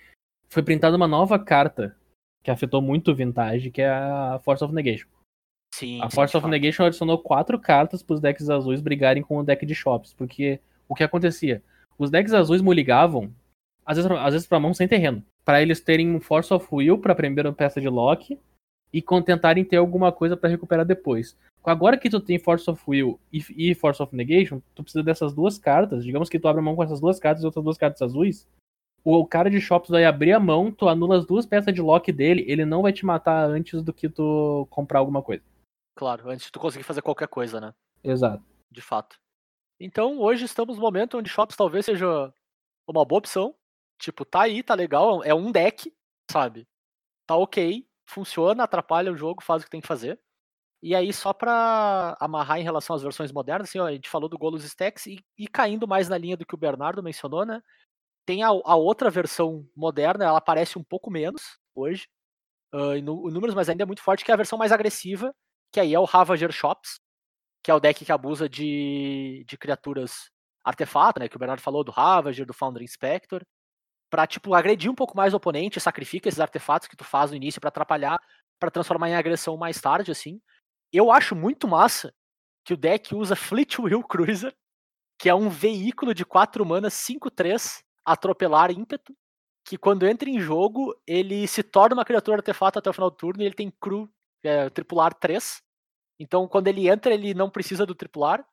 Foi printada uma nova carta que afetou muito o Vintage, que é a Force of Negation. Sim. A sim, Force de of fato. Negation adicionou quatro cartas para os decks azuis brigarem com o deck de shops. Porque o que acontecia? Os decks azuis moligavam, às vezes, às vezes pra mão sem terreno. Pra eles terem um Force of Will pra primeira peça de lock e con- tentarem ter alguma coisa pra recuperar depois. Agora que tu tem Force of Will e, e Force of Negation, tu precisa dessas duas cartas. Digamos que tu abre a mão com essas duas cartas e outras duas cartas azuis. O cara de shops vai abrir a mão, tu anula as duas peças de lock dele, ele não vai te matar antes do que tu comprar alguma coisa. Claro, antes de tu conseguir fazer qualquer coisa, né? Exato. de fato. Então, hoje estamos no momento onde shops talvez seja uma boa opção. Tipo, tá aí, tá legal, é um deck, sabe? Tá ok, funciona, atrapalha o jogo, faz o que tem que fazer. E aí, só pra amarrar em relação às versões modernas, assim, ó, a gente falou do Golos Stacks e, e caindo mais na linha do que o Bernardo mencionou, né? Tem a, a outra versão moderna, ela aparece um pouco menos hoje, nu- em números, mas ainda é muito forte, que é a versão mais agressiva, que aí é o Ravager Shops, que é o deck que abusa de, de criaturas artefato, né? Que o Bernardo falou, do Ravager, do Foundry Inspector, pra, tipo, agredir um pouco mais o oponente, sacrifica esses artefatos que tu faz no início pra atrapalhar, pra transformar em agressão mais tarde, assim. Eu acho muito massa que o deck usa Fleetwheel Cruiser, que é um veículo de 4 manas 5-3, atropelar ímpeto, que quando entra em jogo, ele se torna uma criatura artefato até o final do turno e ele tem cru, é, tripular 3. Então, quando ele entra, ele não precisa do tripular.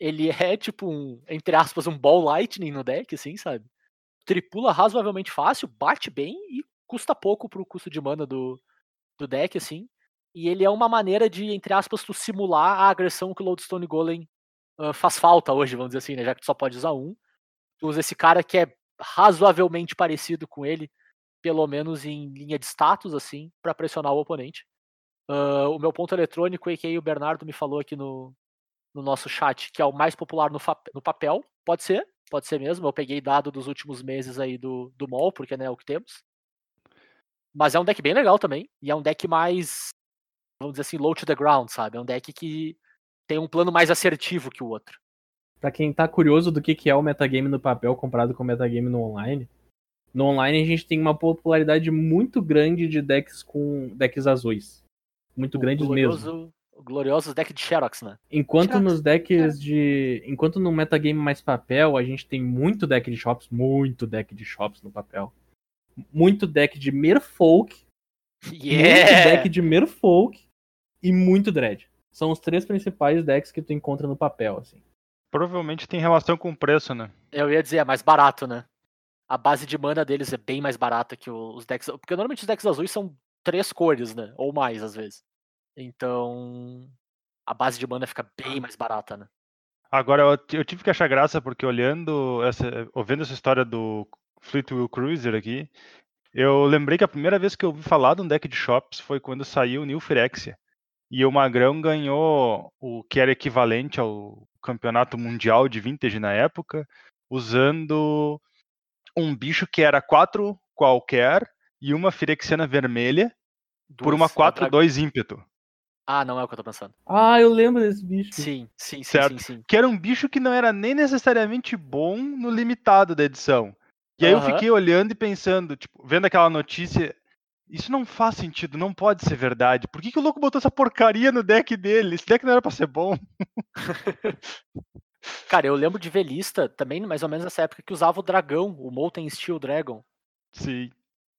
Ele é tipo um, entre aspas, um ball lightning no deck, assim, sabe? Tripula razoavelmente fácil, bate bem e custa pouco pro custo de mana do, do deck, assim. E ele é uma maneira de, entre aspas, tu simular a agressão que o Lodestone Golem ah, faz falta hoje, vamos dizer assim, né? Já que tu só pode usar um. Tu usa esse cara que é razoavelmente parecido com ele, pelo menos em linha de status, assim, pra pressionar o oponente. Ah, o meu ponto eletrônico, e que o Bernardo me falou aqui no, no nosso chat, que é o mais popular no, no papel. Pode ser, pode ser mesmo. Eu peguei dado dos últimos meses aí do, do MOL, porque né, é o que temos. Mas é um deck bem legal também. E é um deck mais, vamos dizer assim, low to the ground, sabe? É um deck que tem um plano mais assertivo que o outro. Pra quem tá curioso do que que é o metagame no papel comparado com o metagame no online, no online a gente tem uma popularidade muito grande de decks com decks azuis. Muito O grandes mesmo. Glorioso, o glorioso deck de Xerox, né? Enquanto Xerox, nos decks de. Enquanto no metagame mais papel, a gente tem muito deck de shops, muito deck de shops no papel. Muito deck de Merfolk, muito Yeah! deck de Merfolk e muito Dread. São os três principais decks que tu encontra no papel, assim. Provavelmente tem relação com o preço, né? Eu ia dizer, é mais barato, né? A base de mana deles é bem mais barata que os decks. Porque normalmente os decks azuis são três cores, né? Ou mais, às vezes. Então. A base de mana fica bem mais barata, né? Agora, eu, ti- eu tive que achar graça porque olhando, essa, ouvindo essa história do Fleetwheel Cruiser aqui, eu lembrei que a primeira vez que eu ouvi falar de um deck de shops foi quando saiu o New Phyrexia. E o Magrão ganhou o que era equivalente ao campeonato mundial de vintage na época, usando um bicho que era 4 qualquer e uma Phyrexiana vermelha por uma Duas, o dra- 4-2 ímpeto. Ah, não é o que eu tô pensando. Ah, eu lembro desse bicho. Sim, sim, sim, Certo. sim, sim. Que era um bicho que não era nem necessariamente bom no limitado da edição. E aí eu Aham. fiquei olhando e pensando, tipo, vendo aquela notícia, isso não faz sentido, não pode ser verdade. Por que, que o louco botou essa porcaria no deck dele? Esse deck não era pra ser bom. Cara, eu lembro de ver lista também, mais ou menos nessa época, que usava o dragão, o Molten Steel Dragon, Sim.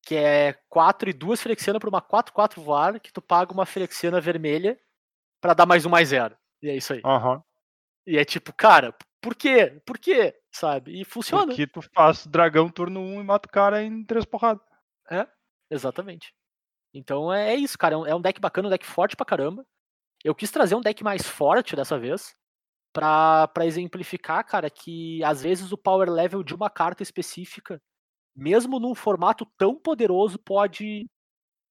Que é 4 e 2 Firexiana por uma 4-4 voar, que tu paga uma Firexiana vermelha pra dar mais um mais zero. E é isso aí. Aham. E é tipo, cara, por quê? Por quê? Sabe? E funciona. Porque tu faz dragão turno 1 e mata o cara em três porradas. Exatamente. Então é, é isso, cara. É um, é um deck bacana, um deck forte pra caramba. Eu quis trazer um deck mais forte dessa vez. Pra, pra exemplificar, cara, que às vezes o power level de uma carta específica, mesmo num formato tão poderoso, pode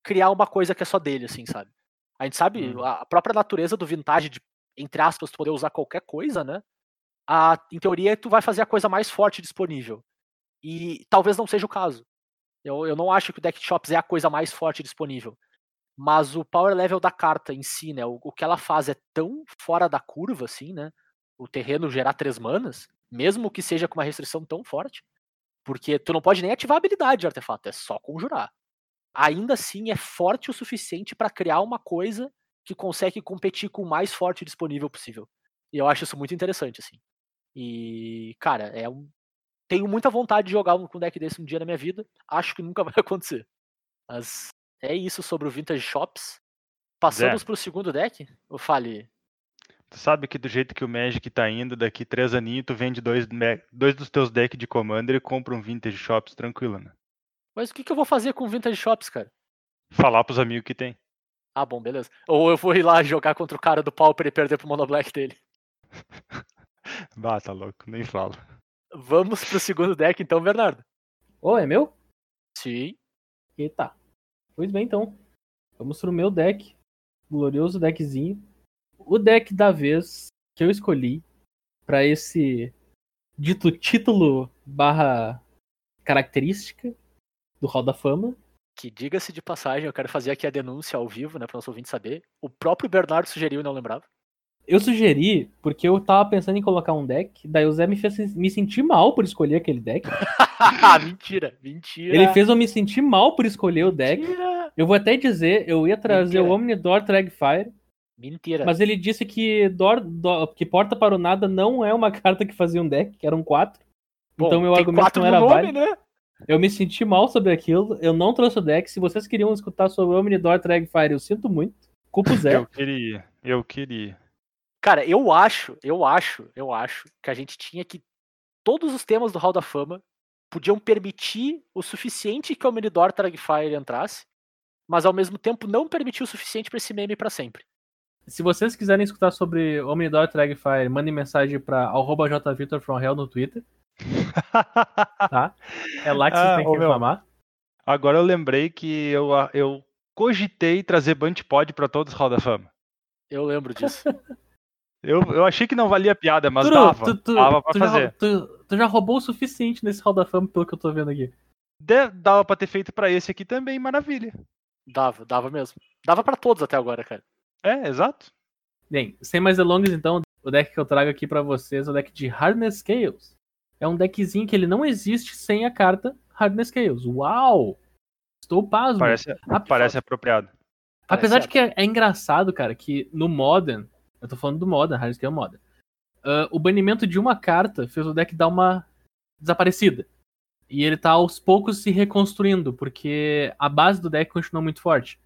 criar uma coisa que é só dele, assim, sabe? A gente sabe, a a própria natureza do vintage, de, entre aspas, tu poder usar qualquer coisa, né? A, em teoria, tu vai fazer a coisa mais forte disponível. E talvez não seja o caso. Eu, eu não acho que o deck shops é a coisa mais forte disponível. Mas o power level da carta em si, né? O, o que ela faz é tão fora da curva, assim, né? O terreno gerar três manas, mesmo que seja com uma restrição tão forte. Porque tu não pode nem ativar a habilidade de artefato, é só conjurar. Ainda assim é forte o suficiente pra criar uma coisa que consegue competir com o mais forte disponível possível. E eu acho isso muito interessante, assim. E, cara, é um. Tenho muita vontade de jogar um com deck desse um dia na minha vida. Acho que nunca vai acontecer. Mas é isso sobre o Vintage Shops. Passamos pro segundo deck? Eu fale. Tu sabe que do jeito que o Magic tá indo, daqui três aninhos, tu vende dois, dois dos teus decks de Commander e compra um Vintage Shops tranquilo, né? Mas o que, que eu vou fazer com o Vintage Shops, cara? Falar pros amigos que tem. Ah, bom, beleza. Ou eu vou ir lá jogar contra o cara do Pauper e perder pro Mono Black dele. Bah, tá louco, nem falo. Vamos pro segundo deck, então, Bernardo. Ô, é meu? Sim. Eita. Pois bem, então. Vamos pro meu deck. Glorioso deckzinho. O deck da vez que eu escolhi pra esse dito título barra característica do Hall da Fama. Que diga-se de passagem, eu quero fazer aqui a denúncia ao vivo, né, para nosso ouvinte saber. O próprio Bernardo sugeriu e não lembrava. Eu sugeri porque eu tava pensando em colocar um deck, daí o Zé me fez me sentir mal por escolher aquele deck. mentira, mentira. Ele fez eu me sentir mal por escolher o deck. Mentira. Eu vou até dizer, eu ia trazer Mentira. o Omnidor Dragfire, Mentira. mas ele disse que, Dor, Dor- que Porta para o Nada não é uma carta que fazia um deck, que eram quatro. Bom, então meu argumento não era nome, válido. né? Eu me senti mal sobre aquilo, eu não trouxe o deck. Se vocês queriam escutar sobre o Omnidor Dragfire, eu sinto muito. Culpa o Zé. Eu queria, eu queria. Cara, eu acho, eu acho, eu acho que a gente tinha que. Todos os temas do Hall da Fama podiam permitir o suficiente que o Omnidor Dragfire entrasse, mas ao mesmo tempo não permitir o suficiente pra esse meme pra sempre. Se vocês quiserem escutar sobre Omnidor Dragfire, mandem mensagem pra arroba jvitorfromhell no Twitter, tá? É lá que vocês Ah, têm que meu. reclamar. Agora eu lembrei que eu, a- eu cogitei trazer Bunch Pod pra todos os Hall da Fama. Eu lembro disso. Eu, eu achei que não valia piada, mas Turu, dava. tu, tu- dava pra tu já, fazer. tu- tu já roubou o suficiente nesse Hall da Fama, pelo que eu tô vendo aqui. De- dava pra ter feito pra esse aqui também, maravilha. Dava, dava mesmo. Dava pra todos até agora, cara. É, exato. Bem, sem mais delongas, então, o deck que eu trago aqui pra vocês é o deck de Hardness Chaos. É um deckzinho que ele não existe sem a carta Hardness Chaos. Uau! Estou pasmo. Parece, Ah, parece apropriado. Apesar Parece de que é, é engraçado, cara, que no Modern, eu tô falando do Modern, Hardness Chaos Modern, ah, o banimento de uma carta fez o deck dar uma desaparecida. E ele tá aos poucos se reconstruindo, porque a base do deck continua muito forte.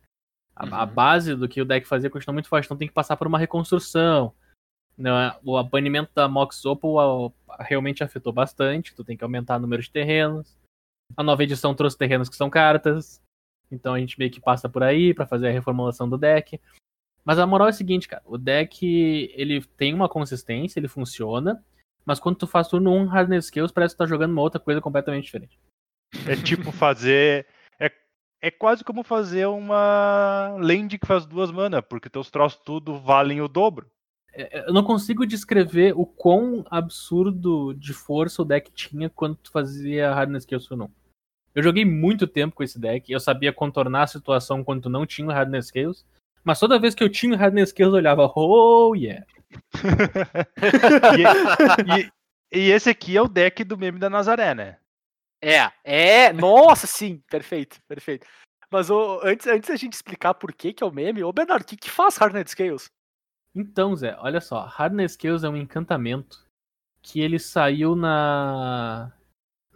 A, a Uhum. base do que o deck fazia continua muito forte, então tem que passar por uma reconstrução. Né? O banimento da Mox Opal a- realmente afetou bastante, tu tem que aumentar o número de terrenos. A nova edição trouxe terrenos que são cartas. Então a gente meio que passa por aí pra fazer a reformulação do deck. Mas a moral é a seguinte, cara, o deck ele tem uma consistência, ele funciona, mas quando tu faz turno 1 Hardness Skills, parece que tu tá jogando uma outra coisa completamente diferente. É tipo fazer. É, é quase como fazer uma land que faz duas mana, porque teus troços tudo valem o dobro. É, Eu não consigo descrever o quão absurdo de força o deck tinha quando tu fazia Hardness Skills turno 1. Eu joguei muito tempo com esse deck, eu sabia contornar a situação quando tu não tinha o Hardness Scales, Mas toda vez que eu tinha o Harden Scales, eu olhava, oh yeah. e, e- e esse aqui é o deck do meme da Nazaré, né? É, é, nossa, sim, perfeito, perfeito. Mas ô, antes, antes da gente explicar por que, que é o meme, ô Bernardo, o que, que faz Hardened Scales? Então, Zé, olha só, Harden Scales é um encantamento que ele saiu na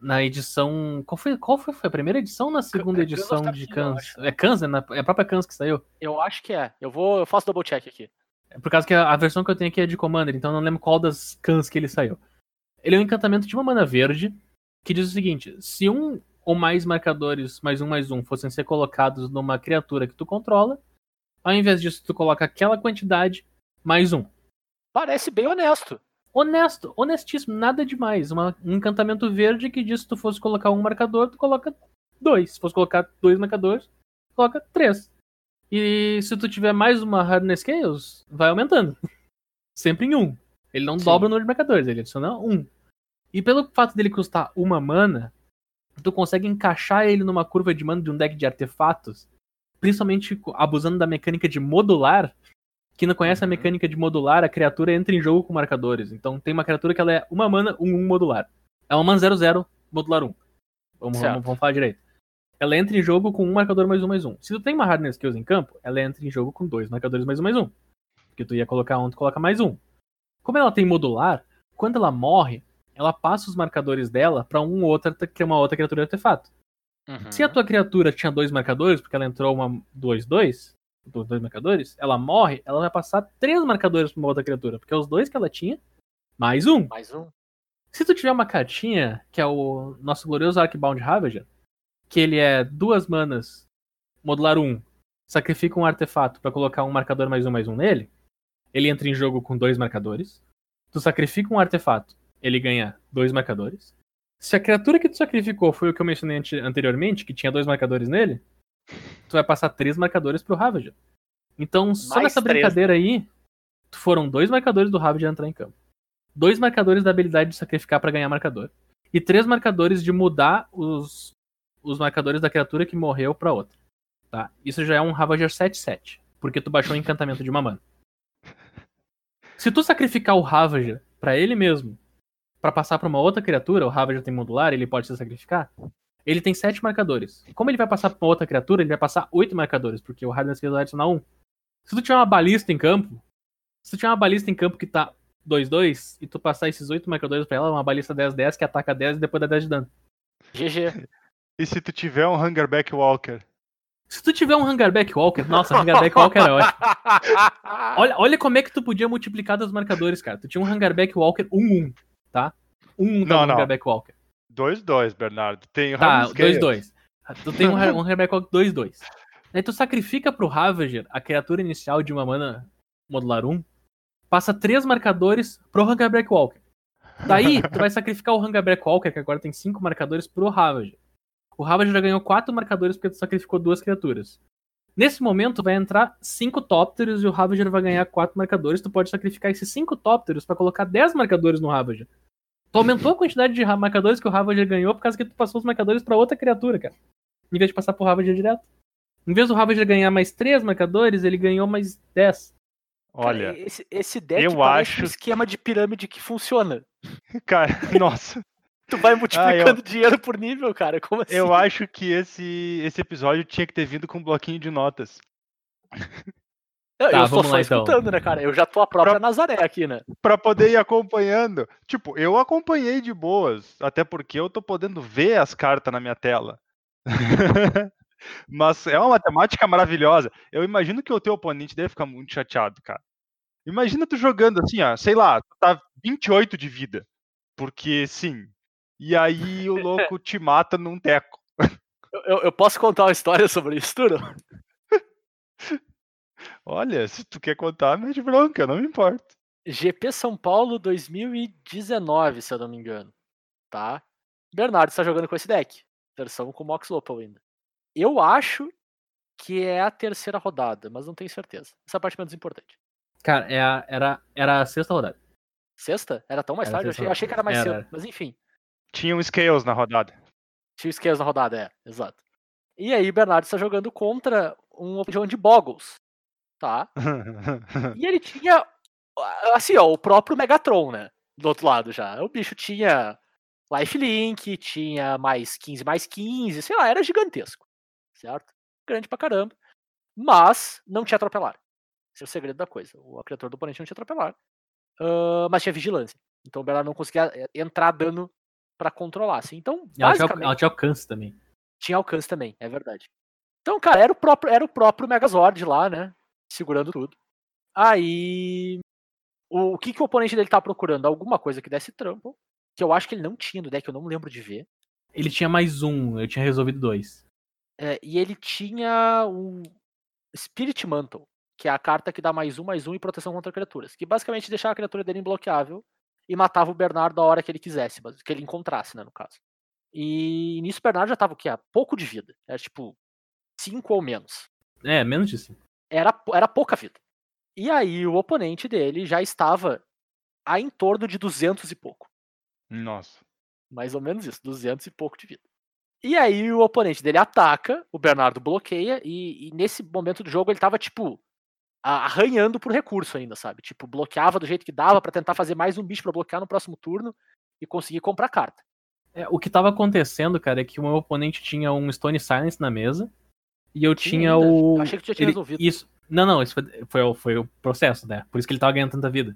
na edição, qual foi, qual foi, foi a primeira edição ou na segunda é edição de acho. É Kans, né? É a própria Kans que saiu. Eu acho que é. Eu vou, eu faço double check aqui. É por causa que a, a versão que eu tenho aqui é de Commander, então eu não lembro qual das Kans que ele saiu. Ele é um encantamento de uma mana verde que diz o seguinte: se um ou mais marcadores mais um mais um fossem ser colocados numa criatura que tu controla, ao invés disso tu coloca aquela quantidade mais um. Parece bem honesto. Honesto, honestíssimo, nada demais. Uma- um encantamento verde que diz que se tu fosse colocar um marcador, tu coloca dois. Se fosse colocar dois marcadores, tu coloca três. E se tu tiver mais uma Hardness Scales, vai aumentando. Sempre em um. Ele não Sim. dobra o número de marcadores, ele adiciona um. E pelo fato dele custar uma mana, tu consegue encaixar ele numa curva de mana de um deck de artefatos, principalmente abusando da mecânica de modular. Quem não conhece a Uhum. mecânica de modular, a criatura entra em jogo com marcadores. Então tem uma criatura que ela é uma mana, um, um modular. É uma mana 00, modular 1. Vamos, vamos, vamos falar direito. Ela entra em jogo com um marcador mais um mais um. Se tu tem uma hardness skills em campo, ela entra em jogo com dois marcadores mais um mais um. Porque tu ia colocar um, tu coloca mais um. Como ela tem modular, quando ela morre, ela passa os marcadores dela pra um outra, que é uma outra criatura de artefato. Uhum. Se a tua criatura tinha dois marcadores, porque ela entrou uma 2 2, dois, dois marcadores, ela morre, ela vai passar três marcadores pra uma outra criatura, porque é os dois que ela tinha, mais um. Mais um. Se tu tiver uma cartinha, que é o nosso glorioso Arcbound Ravager, que ele é duas manas, modular um, sacrifica um artefato pra colocar um marcador mais um mais um nele, ele entra em jogo com dois marcadores. Tu sacrifica um artefato, ele ganha dois marcadores. Se a criatura que tu sacrificou foi o que eu mencionei ante- anteriormente, que tinha dois marcadores nele, tu vai passar três marcadores pro Ravager. Então, só Mais nessa três. brincadeira aí, foram dois marcadores do Ravager entrar em campo dois marcadores da habilidade de sacrificar pra ganhar marcador. E três marcadores de mudar os, os marcadores da criatura que morreu pra outra. Tá? Isso já é um Ravager 7-7. Porque tu baixou o encantamento de uma mana. Se tu sacrificar o Ravager pra ele mesmo, pra passar pra uma outra criatura, o Ravager tem modular, ele pode se sacrificar. Ele tem sete marcadores. Como ele vai passar pra uma outra criatura, ele vai passar oito marcadores, porque o Scales vai adicionar um. Se tu tiver uma balista em campo, se tu tiver uma balista em campo que tá 2-2 e tu passar esses 8 marcadores pra ela, uma balista 10-10 que ataca 10 e depois dá 10 de dano. GG. E se tu tiver um Hungerback Walker? Se tu tiver um Hungerback Walker, nossa, Hungerback Walker é ótimo. Olha, olha como é que tu podia multiplicar dos marcadores, cara. Tu tinha um Hungerback Walker 1-1, tá? 1-1 Não, tá não. Hungerback Walker. 2-2, Bernardo. Tem Tá, Hardened Scales. 2-2. Tu tem um, um Hungerback Walker 2-2. Aí tu sacrifica pro Ravager a criatura inicial de uma mana modular 1, passa 3 marcadores pro Hungerback Walker. Daí, tu vai sacrificar o Hungerback Walker, que agora tem 5 marcadores, pro Ravager. O Ravager já ganhou 4 marcadores porque tu sacrificou duas criaturas. Nesse momento, vai entrar 5 Tópteros e o Ravager vai ganhar 4 marcadores. Tu pode sacrificar esses 5 Tópteros pra colocar 10 marcadores no Ravager. Tu aumentou a quantidade de marcadores que o Ravager ganhou por causa que tu passou os marcadores pra outra criatura, cara. Em vez de passar pro Ravager direto. Em vez do Ravager ganhar mais 3 marcadores, ele ganhou mais 10. Olha, Cara, esse, esse deck eu acho- um esquema de pirâmide que funciona. cara, nossa. Tu vai multiplicando eu- dinheiro por nível, cara. Como assim? Eu acho que esse, esse episódio tinha que ter vindo com um bloquinho de notas. Eu, eu Tá, tô vamos só lá, então. escutando, né, cara? Eu já tô a própria Nazaré aqui, né? Pra poder ir acompanhando. Tipo, eu acompanhei de boas, até porque eu tô podendo ver as cartas na minha tela. Mas é uma matemática maravilhosa. Eu imagino que o teu oponente deve ficar muito chateado, cara. Imagina tu jogando assim, ó, sei lá, tu tá 28 de vida. Porque sim. E aí o louco te mata num teco. Eu, eu- eu posso contar uma história sobre isso, Turo? Olha, se tu quer contar, mete bronca, não me importa. GP São Paulo 2019, se eu não me engano. Tá? Bernardo está jogando com esse deck. Versão com Mox Lopal ainda. Eu acho que é a terceira rodada, mas não tenho certeza. Essa é a parte menos importante. Cara, é a- era, era a sexta rodada. Sexta? Era tão mais Era tarde? Eu achei, eu achei que era mais Era, cedo. era. Mas enfim. Tinha um Scales na rodada. Tinha esquemas na rodada, é, exato. E aí, Bernardo está jogando contra um opinião de Boggles. tá? E ele tinha, assim, ó, o próprio Megatron, né? Do outro lado já. O bicho tinha lifelink, tinha mais 15, mais 15, sei lá, era gigantesco. Certo? Grande pra caramba. Mas não tinha atropelar. Esse é o segredo da coisa. O criatura do oponente não tinha atropelar. ah, mas tinha vigilância. Então o Bernardo não conseguia eh, entrar dano pra controlar. Assim. Então, ela tinha, basicamente, ela tinha alcance também. tinha alcance também, é verdade. Então, cara, era o próprio, era o próprio Megazord lá, né? Segurando tudo. Aí. O, o que, que o oponente dele tá procurando? Alguma coisa que desse trampo. Que eu acho que ele não tinha no deck, eu não lembro de ver. Ele tinha mais um, eu tinha resolvido dois. É, e ele tinha um Spirit Mantle, que é a carta que dá mais um, mais um e proteção contra criaturas. Que basicamente deixava a criatura dele imbloqueável e matava o Bernardo a hora que ele quisesse, mas que ele encontrasse, né, no caso. E nisso o Bernardo já tava o quê? A pouco de vida. Era tipo 5 ou menos. É, menos de cinco. era, era pouca vida. E aí o oponente dele já estava a em torno de 200 e pouco. Nossa. Mais ou menos isso, 200 e pouco de vida. E aí o oponente dele ataca, o Bernardo bloqueia, e, e nesse momento do jogo ele tava, tipo, arranhando por recurso ainda, sabe? Tipo, bloqueava do jeito que dava pra tentar fazer mais um bicho pra bloquear no próximo turno e conseguir comprar carta. É, o que tava acontecendo, cara, é que o meu oponente tinha um Stone Silence na mesa. E eu Tinha tinha ainda? o. Eu achei que tu já tinha ele- resolvido. Isso. Não, não, isso foi, foi, o- foi o processo, né? Por isso que ele tava ganhando tanta vida.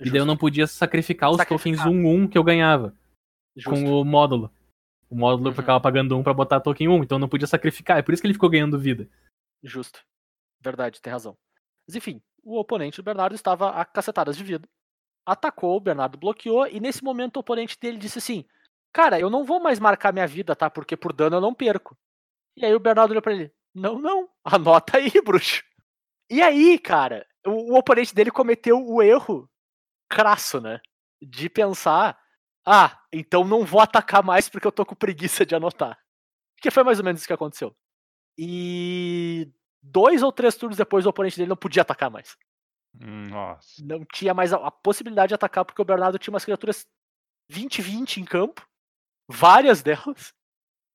E daí eu Justo, não podia sacrificar os Sacrificar. tokens 1-1 que eu ganhava justo. com o módulo. O módulo Uhum. ficava pagando um pra botar token 1, então eu não podia sacrificar. É por isso que ele ficou ganhando vida. Justo. Verdade, tem razão. Mas enfim, o oponente do Bernardo estava a cacetadas de vida. Atacou, o Bernardo bloqueou, e nesse momento o oponente dele disse assim: Cara, eu não vou mais marcar minha vida, tá? Porque por dano eu não perco. E aí o Bernardo olhou pra ele: Não, não, anota aí, bruxo. E aí, cara, o, o oponente dele cometeu o erro crasso, né? De pensar: Ah, então não vou atacar mais porque eu tô com preguiça de anotar. Que foi mais ou menos isso que aconteceu. E dois ou três turnos depois o oponente dele não podia atacar mais. Nossa. Não tinha mais a, a possibilidade de atacar porque o Bernardo tinha umas criaturas 20-20 em campo, várias delas,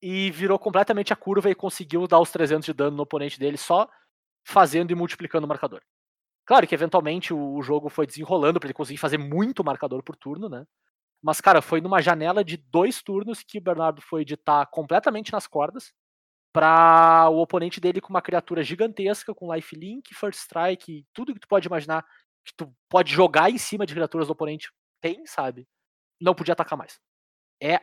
e virou completamente a curva e conseguiu dar os 300 de dano no oponente dele só fazendo e multiplicando o marcador. Claro que eventualmente o, o jogo foi desenrolando para ele conseguir fazer muito marcador por turno, né? Mas, cara, foi numa janela de dois turnos que o Bernardo foi de estar completamente nas cordas para o oponente dele com uma criatura gigantesca, com lifelink, first strike, tudo que tu pode imaginar que tu pode jogar em cima de criaturas do oponente tem, sabe? Não podia atacar mais. É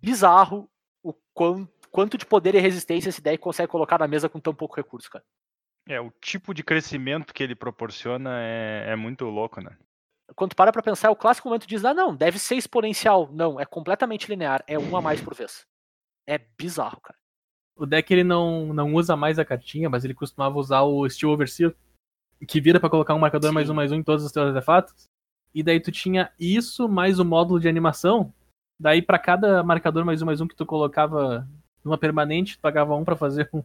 bizarro o quanto, quanto de poder e resistência esse deck consegue colocar na mesa com tão pouco recurso, cara. É, o tipo de crescimento que ele proporciona é, é muito louco, né? Quando tu para pra pensar, é o clássico momento diz, ah, não, deve ser exponencial. Não, é completamente linear, é um a mais por vez. É bizarro, cara. O deck ele não, não usa mais a cartinha, mas ele costumava usar o Steel Overseer, que vira pra colocar um marcador Sim. mais um mais um em todos os teus artefatos. E daí tu tinha isso mais o módulo de animação. Daí pra cada marcador mais um mais um que tu colocava numa permanente, tu pagava um pra fazer um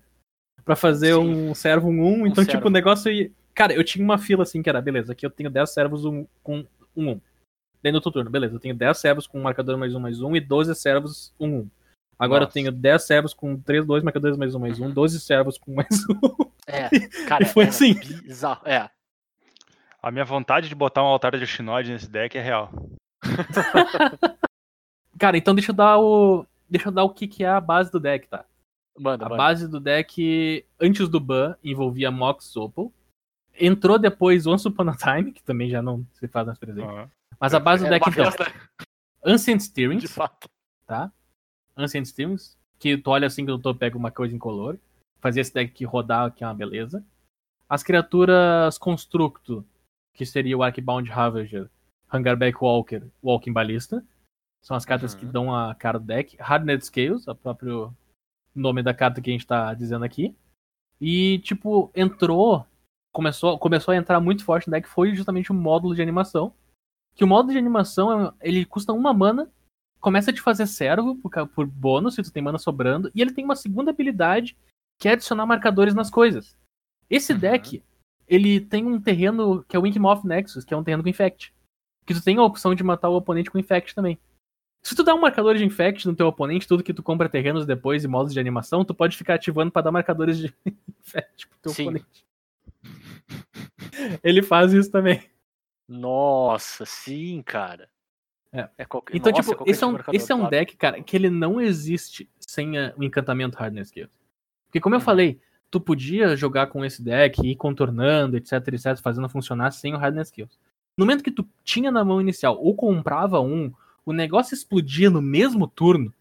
para fazer Sim. um servo um 1. então, tipo, servo. o negócio ia. Cara, eu tinha uma fila assim que era, beleza, aqui eu tenho 10 servos um, com um 1. Daí no outro turno, beleza, eu tenho 10 servos com um marcador mais um mais um e 12 servos um 1. Agora Nossa. eu tenho 10 servos com 3, 2 marcadores mais um mais um, 12 servos com mais um. É, cara, E foi era assim. bizarro. É, A minha vontade de botar um altar de Shinod nesse deck é real. Cara, então deixa eu dar o. Deixa eu dar o que, que é a base do deck, tá? manda, A manda. base do deck, antes do ban, envolvia Mox Opal. Entrou depois Once Upon a Time, que também já não se faz mais presente. Aham. Mas a base do Era deck, então, Ancient de Steerings, fato. tá? Ancient Steerings, que tu olha assim que tô, pega uma coisa em color. Fazer esse deck rodar, que é uma beleza. As criaturas Constructo, que seria o Arcbound Ravager, Hungerback Walker, Walking Ballista. São as cartas que Uhum. dão a cara do deck. Hardened Scales, o próprio nome da carta que a gente tá dizendo aqui. E, tipo, entrou, começou, começou a entrar muito forte no deck, foi justamente o módulo de animação. Que o módulo de animação, ele custa uma mana, começa a te fazer servo por, por bônus, se tu tem mana sobrando, e ele tem uma segunda habilidade, que é adicionar marcadores nas coisas. Esse Uhum. deck, ele tem um terreno que é o Inkmoth Nexus, que é um terreno com Infect. Que tu tem a opção de matar o oponente com Infect também. Se tu dá um marcador de Infect no teu oponente, tudo que tu compra terrenos depois e modos de animação, tu pode ficar ativando pra dar marcadores de Infect pro teu Sim. oponente. Ele faz isso também. Nossa, sim, cara. É. qualquer- Então, nossa, tipo, qualquer esse é, um, esse é um deck, cara, que ele não existe sem a- o encantamento Hardness Skills. Porque, como eu Uhum. falei, tu podia jogar com esse deck, ir contornando, etc, etc, fazendo funcionar sem o Hardness Skills. No momento que tu tinha na mão inicial ou comprava um, o negócio explodia no mesmo turno.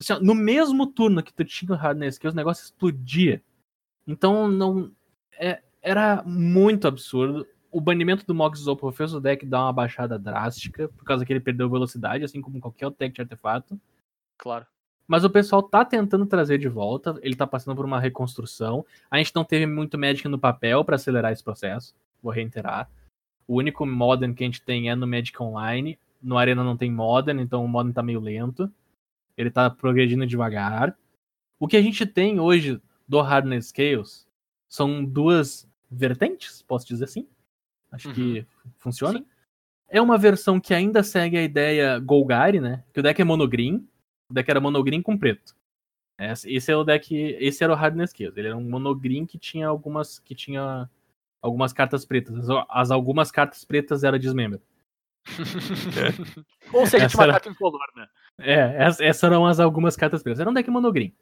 Assim, no mesmo turno que tu tinha o Hardness Skills, o negócio explodia. Então, não. é- era muito absurdo. O banimento do Mox Opal fez o deck dar uma baixada drástica, por causa que ele perdeu velocidade, assim como qualquer outro deck de artefato. Claro. Mas o pessoal tá tentando trazer de volta, ele tá passando por uma reconstrução. A gente não teve muito Magic no papel pra acelerar esse processo, vou reiterar. O único Modern que a gente tem é no Magic Online. No Arena não tem Modern, então o Modern tá meio lento. Ele tá progredindo devagar. O que a gente tem hoje do Hardness Scales são duas vertentes, posso dizer assim. Acho que funciona. Sim. É uma versão que ainda segue a ideia Golgari, né? Que o deck é monogreen. O deck era monogreen com preto. Esse esse é o deck. Esse era o Hardness Scales. Ele era um monogreen que tinha algumas. que tinha algumas cartas pretas. As, as algumas cartas pretas era Dismember. Ou seja, Essa tinha uma era- carta incolor, né? É, ess- essas eram as algumas cartas pretas. Era um deck monogreen.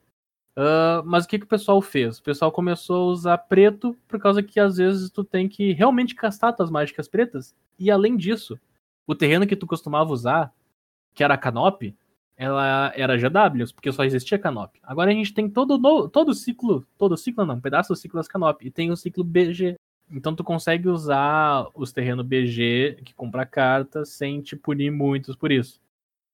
Ah, mas o que, que o pessoal fez? O pessoal começou a usar preto por causa que às vezes tu tem que realmente castar tuas mágicas pretas. E além disso, o terreno que tu costumava usar, que era a Canop, ela era GWs, porque só existia Canop. Agora a gente tem todo no, todo o ciclo, todo o ciclo não, um pedaço do ciclo das Canop, e tem o ciclo BG. Então tu consegue usar os terrenos BG que compra carta sem te punir muitos por isso.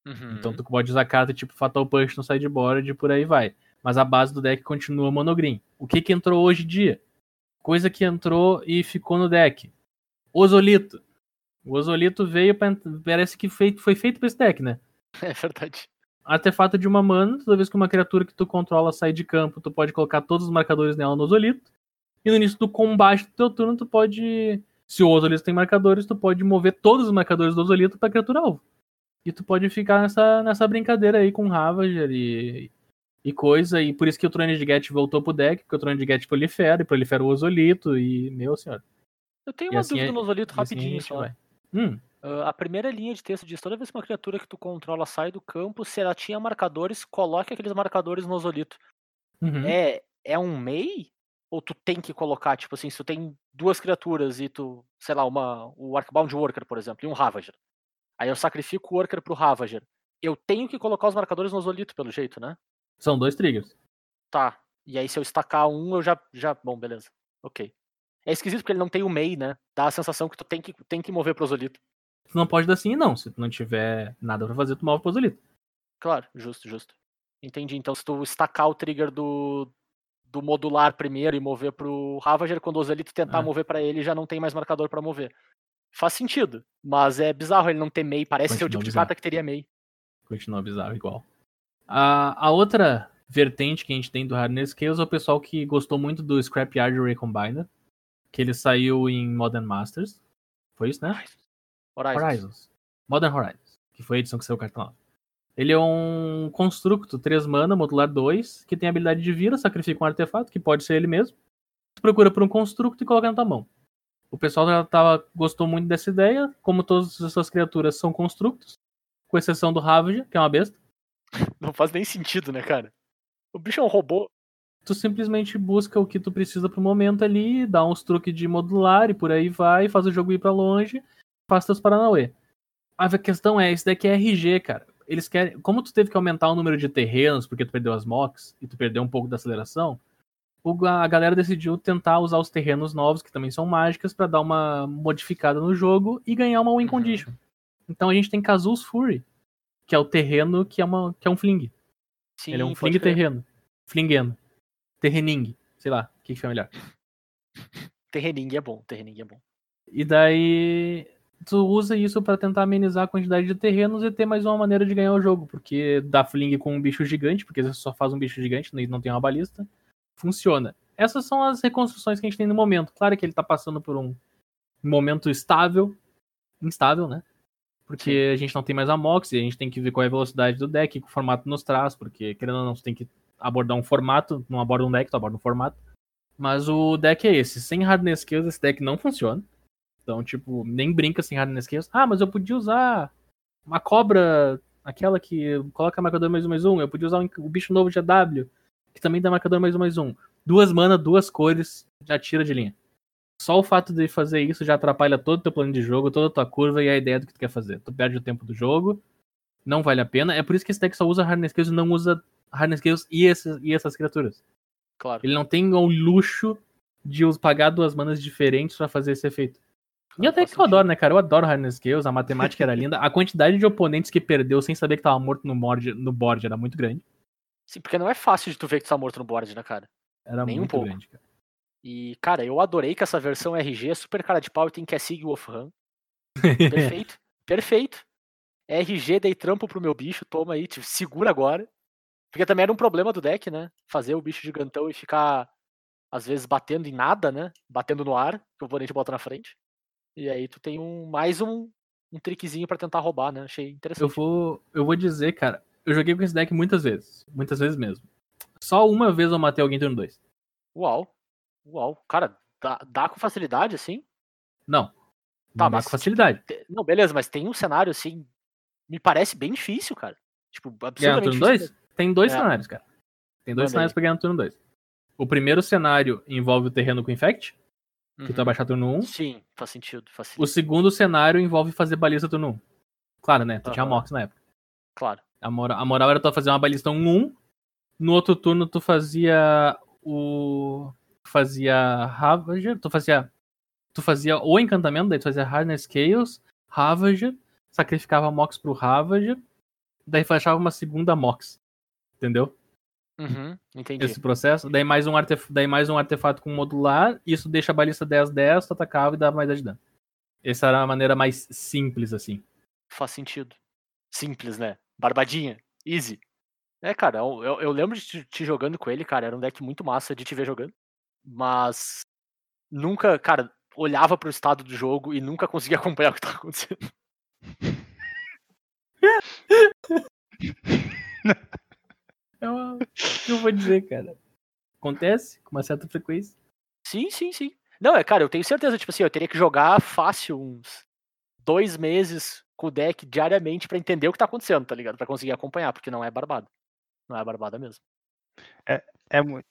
Uhum. Então tu pode usar carta tipo Fatal Punch no sideboard e por aí vai. Mas a base do deck continua monogreen. O que que entrou hoje em dia? Coisa que entrou e ficou no deck. Osolito. O Osolito veio pra... Parece que feito- foi feito pra esse deck, né? É verdade. Artefato de uma mana, toda vez que uma criatura que tu controla sai de campo, tu pode colocar todos os marcadores nela no Osolito. E no início do combate do teu turno, tu pode. Se o Osolito tem marcadores, tu pode mover todos os marcadores do Osolito pra criatura alvo. E tu pode ficar nessa, nessa brincadeira aí com Ravager e, e coisa. E por isso que o Trone de Get voltou pro deck, porque o Trone de Get prolifera, e prolifera o Osolito, e. Meu senhor. Eu tenho uma assim dúvida é- no Osolito e assim a rapidinho só. vai. Hum, Ah, a primeira linha de texto diz: toda vez que uma criatura que tu controla sai do campo, se ela tinha marcadores, coloque aqueles marcadores no Osolito. uhum. É, é um MEI? Ou tu tem que colocar, tipo assim, se tu tem duas criaturas e tu, sei lá, uma, o Arcbound Worker, por exemplo, e um Ravager. Aí eu sacrifico o Worker pro Ravager. Eu tenho que colocar os marcadores no Osolito, pelo jeito, né? São dois triggers. Tá. E aí se eu estacar um, eu já. já bom, beleza. Ok. É esquisito porque ele não tem o MEI, né? Dá a sensação que tu tem que, tem que mover pro Osolito. Tu não pode dar sim e não. Se tu não tiver nada pra fazer, tu move pro Osolito. Claro, justo, justo. Entendi. Então, se tu estacar o trigger do, do modular primeiro e mover pro Ravager, quando o Ozelito tentar É. mover pra ele, já não tem mais marcador pra mover. Faz sentido, mas é bizarro ele não ter MEI. Parece ser o Continua tipo de bizarro. carta que teria MEI. Continua bizarro igual. A, a outra vertente que a gente tem do Hardness Scales é o pessoal que gostou muito do Scrapyard Recombiner. Que ele saiu em Modern Masters. Foi isso, né? Horizons. Horizons. Modern Horizons. Que foi a edição que saiu o cartão. Ele é um construto 3 mana, modular 2, que tem a habilidade de vira, sacrifica um artefato, que pode ser ele mesmo. Tu procura por um construto e coloca na tua mão. O pessoal já tava, gostou muito dessa ideia, como todas as suas criaturas são construtos, com exceção do Ravager, que é uma besta. Não faz nem sentido, né, cara? O bicho é um robô. Tu simplesmente busca o que tu precisa pro momento ali, dá uns truques de modular e por aí vai, faz o jogo ir pra longe, faz teus Paranauê. A questão é, esse daqui é RG, cara. Eles querem. Como tu teve que aumentar o número de terrenos porque tu perdeu as mocks e tu perdeu um pouco da aceleração, a galera decidiu tentar usar os terrenos novos, que também são mágicas, pra dar uma modificada no jogo e ganhar uma win Uhum. condition. Então a gente tem Kazu's Fury, que é o terreno que é, uma, que é um fling. Sim, Ele é um fling crer. terreno. Flingendo. Terrening. Sei lá, o que, que foi melhor. Terrening é bom, Terrening é bom. E daí tu usa isso pra tentar amenizar a quantidade de terrenos e ter mais uma maneira de ganhar o jogo, porque dá fling com um bicho gigante, porque você só faz um bicho gigante e não tem uma balista, funciona. Essas são as reconstruções que a gente tem no momento. Claro que ele tá passando por um momento estável, instável, né? Porque a gente não tem mais a Mox e a gente tem que ver qual é a velocidade do deck, que o formato nos traz, porque querendo ou não, você tem que abordar um formato, não aborda um deck, tu aborda um formato. Mas o deck é esse. Sem Hardness Skills, esse deck não funciona. Então, tipo, nem brinca sem Hardness Chaos. Ah, mas eu podia usar uma cobra, aquela que coloca marcador mais um mais um. Eu podia usar o bicho novo de AW, que também dá marcador mais um mais um. Duas mana, duas cores, já tira de linha. Só o fato de fazer isso já atrapalha todo o teu plano de jogo, toda a tua curva e a ideia do que tu quer fazer. Tu perde o tempo do jogo, não vale a pena. É por isso que esse deck só usa Hardness Chaos e não usa Hardness Chaos e, esses, e essas criaturas. Claro. Ele não tem o luxo de pagar duas manas diferentes pra fazer esse efeito. E Ah, até que eu adoro, né, cara? Eu adoro Hardness Chaos, a matemática era linda. A quantidade de oponentes que perdeu sem saber que tava morto no board, no board era muito grande. Sim, porque não é fácil de tu ver que tu tá morto no board, né, cara? Era Nem um muito pouco. grande, cara. E, cara, eu adorei que essa versão RG é super cara de pau e tem Kessig Wolf Ram. Perfeito. perfeito. RG, dei trampo pro meu bicho, toma aí, te segura agora. Porque também era um problema do deck, né? Fazer o bicho gigantão e ficar, às vezes, batendo em nada, né? Batendo no ar, que o oponente bota na frente. E aí tu tem um mais um, um trickzinho pra tentar roubar, né? Achei interessante. Eu vou, eu vou dizer, cara, eu joguei com esse deck muitas vezes. Muitas vezes mesmo. Só uma vez eu matei alguém turno 2. Uau. Uau. Cara, dá, dá com facilidade, assim? Não. Tá, Não dá mas, com facilidade. Não, beleza, mas tem um cenário, assim, me parece bem difícil, cara. Tipo, Ganhar no turno difícil. 2? Tem dois É. cenários, cara. Tem dois Manda cenários aí. pra ganhar no turno 2. O primeiro cenário envolve o terreno com Infect, que tu Uhum. baixar turno 1. Sim, faz sentido, faz O sentido. segundo cenário envolve fazer balista turno 1. Claro, né? Tu tinha Aham. Mox na época. Claro. A moral, a moral era tu fazer uma balista 1-1. No outro turno tu fazia o. Tu fazia Ravager. Tu fazia. Tu fazia o encantamento, daí tu fazia Hardness Chaos, Ravager, sacrificava Mox pro Ravager, daí flashava uma segunda Mox. Entendeu? Uhum, entendi. Esse processo. Daí mais um, artef... daí mais um artefato com modular, isso deixa a balista 10-10, tu atacava e dava mais de dano. Essa era a maneira mais simples, assim. Faz sentido. Simples, né? Barbadinha. Easy. É, cara, eu, eu- eu lembro de te, te jogando com ele, cara. Era um deck muito massa de te ver jogando. Mas nunca, cara, olhava pro estado do jogo e nunca conseguia acompanhar o que tava acontecendo. Eu, eu vou dizer, cara. Acontece com uma certa frequência. Sim, sim, sim. Não, é, cara, eu tenho certeza, tipo assim, eu teria que jogar fácil uns dois meses com o deck diariamente pra entender o que tá acontecendo, tá ligado? Pra conseguir acompanhar, porque não é barbada. Não é barbada mesmo. É, mu-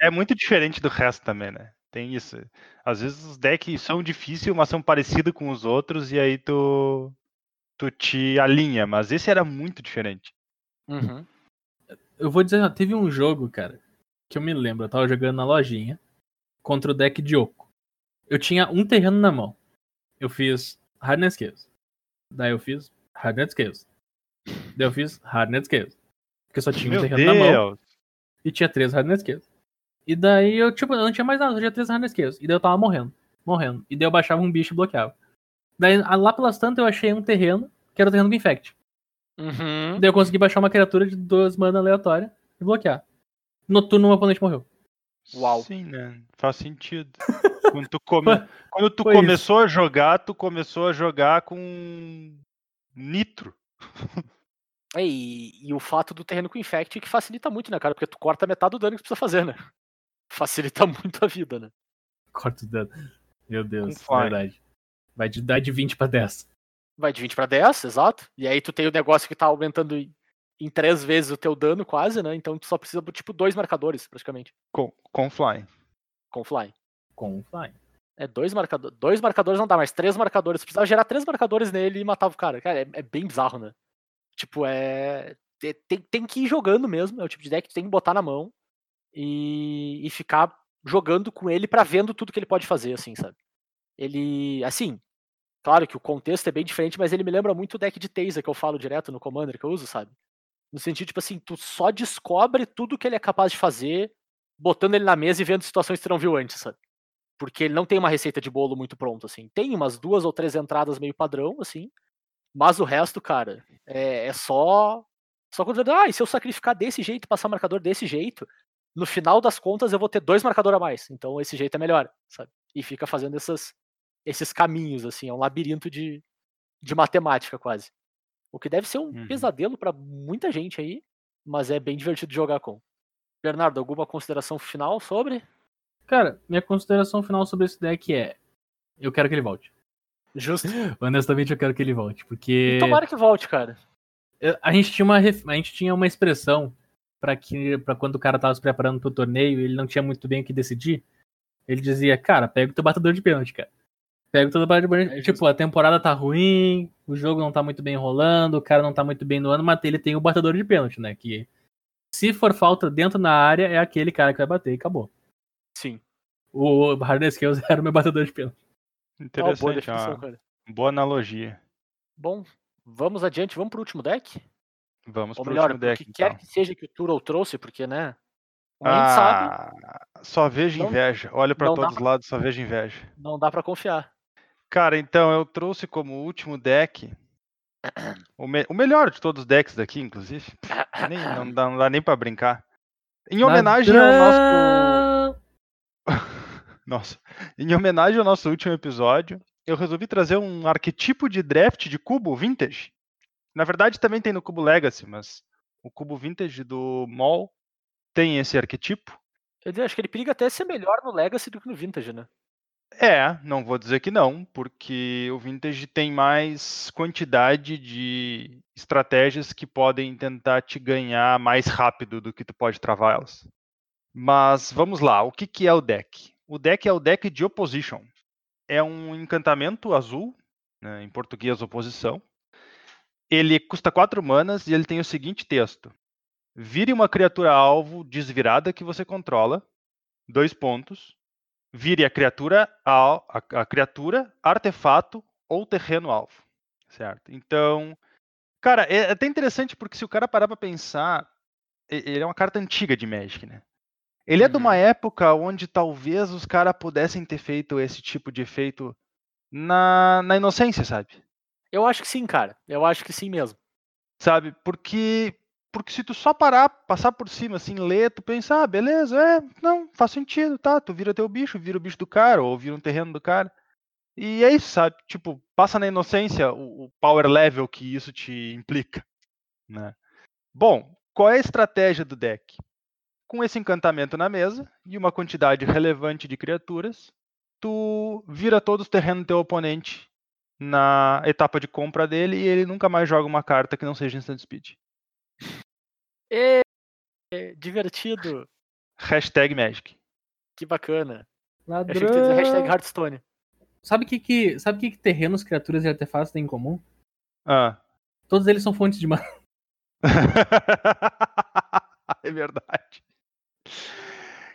é muito diferente do resto também, né? Tem isso. Às vezes os decks são difíceis, mas são parecidos com os outros, e aí tu, tu te alinha. Mas esse era muito diferente. Uhum. Eu vou dizer, teve um jogo, cara, que eu me lembro. Eu tava jogando na lojinha contra o deck de Oco. Eu tinha um terreno na mão. Eu fiz Hardness Scales. Daí eu fiz Hardness Scales. Daí eu fiz Hardness Scales. Porque só tinha um Meu terreno na mão. Deus! e tinha três Hardness Scales. E daí eu, tipo, eu não tinha mais nada, eu tinha três Hardness Scales. E daí eu tava morrendo, morrendo. E daí eu baixava um bicho e bloqueava. Daí lá pelas tantas eu achei um terreno, que era o terreno do Infect. Uhum. Daí eu consegui baixar uma criatura de duas mana aleatória e bloquear. No turno, o meu oponente morreu. Uau. Sim, né? Faz sentido. Quando tu, come... Quando tu começou a jogar, tu começou a jogar com nitro. É, e, e o fato do terreno com infect que facilita muito, né, cara? Porque tu corta metade do dano que tu precisa fazer, né? Facilita muito a vida, né? Corta o dano. Meu Deus, verdade. Vai de dar de 20 pra 10. Vai de 20 pra 10, exato. E aí tu tem o negócio que tá aumentando em, três vezes o teu dano, quase, né? Então tu só precisa, tipo, dois marcadores, praticamente, Com, com fly. com fly. Com o Fly. É dois marcadores. Dois marcadores não dá, mas três marcadores. Tu precisava gerar três marcadores nele e matava o cara. Cara, é, é bem bizarro, né? Tipo, é. te- Tem, tem que ir jogando mesmo. É o tipo de deck que tu tem que botar na mão e, e ficar jogando com ele pra vendo tudo que ele pode fazer, assim, sabe? Ele. Assim, claro que o contexto é bem diferente, mas ele me lembra muito o deck de Taser que eu falo direto no Commander que eu uso, sabe? No sentido, tipo assim, tu só descobre tudo que ele é capaz de fazer botando ele na mesa e vendo situações que tu não viu antes, sabe? porque ele não tem uma receita de bolo muito pronta, assim. Tem umas duas ou três entradas meio padrão, assim, mas o resto, cara, é, é só. Só quando ah, e se eu sacrificar desse jeito passar marcador desse jeito, no final das contas eu vou ter dois marcadores a mais. Então esse jeito é melhor, sabe? E fica fazendo essas, esses caminhos, assim, é um labirinto de, de matemática quase. O que deve ser um Uhum. pesadelo pra muita gente aí, mas é bem divertido de jogar com. Bernardo, alguma consideração final sobre? Cara, minha consideração final sobre esse deck é: eu quero que ele volte. Justo. Honestamente, eu quero que ele volte, E porque tomara que volte, cara. a gente tinha uma, a gente tinha uma expressão para que para quando o cara tava se preparando pro torneio, ele não tinha muito bem o que decidir. Ele dizia, cara, pega o teu batedor de pênalti, cara. Pega o teu batedor de pênalti. É tipo, a temporada tá ruim, o jogo não tá muito bem rolando, o cara não tá muito bem no ano, mas ele tem o batedor de pênalti, né? Que se for falta dentro da área, é aquele cara que vai bater e acabou. Sim. O Harden Scales era o meu batedor de pênalti. É uma boa Interessante, definição, boa analogia. Bom, vamos adiante, vamos pro último deck? Vamos Ou pro melhor, deck, o que quer então. que seja que o Turo trouxe, porque, né? Como a gente sabe, Ah, só vejo Não- inveja. Olho pra não dá todos os lados, só vejo inveja. não dá pra confiar. Cara, então eu trouxe como último deck o, me- o melhor de todos os decks daqui, inclusive. Nem- não, dá, não dá nem pra brincar. Em homenagem ao nosso. Nossa. Em homenagem ao nosso último episódio, eu resolvi trazer um arquetipo de draft de cubo vintage. Na verdade, também tem no cubo Legacy, mas o cubo vintage do Mall tem esse arquetipo. Eu acho que ele periga até ser melhor no Legacy do que no Vintage, né? É, não vou dizer que não, porque o Vintage tem mais quantidade de estratégias que podem tentar te ganhar mais rápido do que tu pode travar elas. Mas vamos lá, o que, que é o deck? O deck é o deck de Opposition. É um encantamento azul, né, em português oposição. Ele custa 4 manas e ele tem o seguinte texto. Vire uma criatura alvo desvirada que você controla, dois pontos, vire a criatura, al- a, a criatura, artefato ou terreno alvo. Certo? Então, cara, é até interessante porque se o cara parar pra pensar, ele é uma carta antiga de Magic, né? Ele é de uma Uhum. época onde talvez os caras pudessem ter feito esse tipo de efeito na, na inocência, sabe? Eu acho que sim, cara. Eu acho que sim mesmo. Sabe? Porque porque se tu só parar, passar por cima, assim, ler, tu pensa, ah, beleza, é, não, faz sentido, tá? Tu vira teu bicho, vira o bicho do cara, ou vira um terreno do cara. E é isso, sabe? Tipo, passa na inocência o, o power level que isso te implica, né? Bom, qual é a estratégia do deck? Com esse encantamento na mesa e uma quantidade relevante de criaturas, tu vira todos os terrenos do teu oponente na etapa de compra dele e ele nunca mais joga uma carta que não seja instant speed. É, é divertido. Hashtag Magic. Que bacana. Eu Ladrão. achei que dizer hashtag Hearthstone. Sabe o que, que, sabe que, que terrenos, criaturas e artefatos têm em comum? Ah. Todos eles são fontes de mana. é verdade.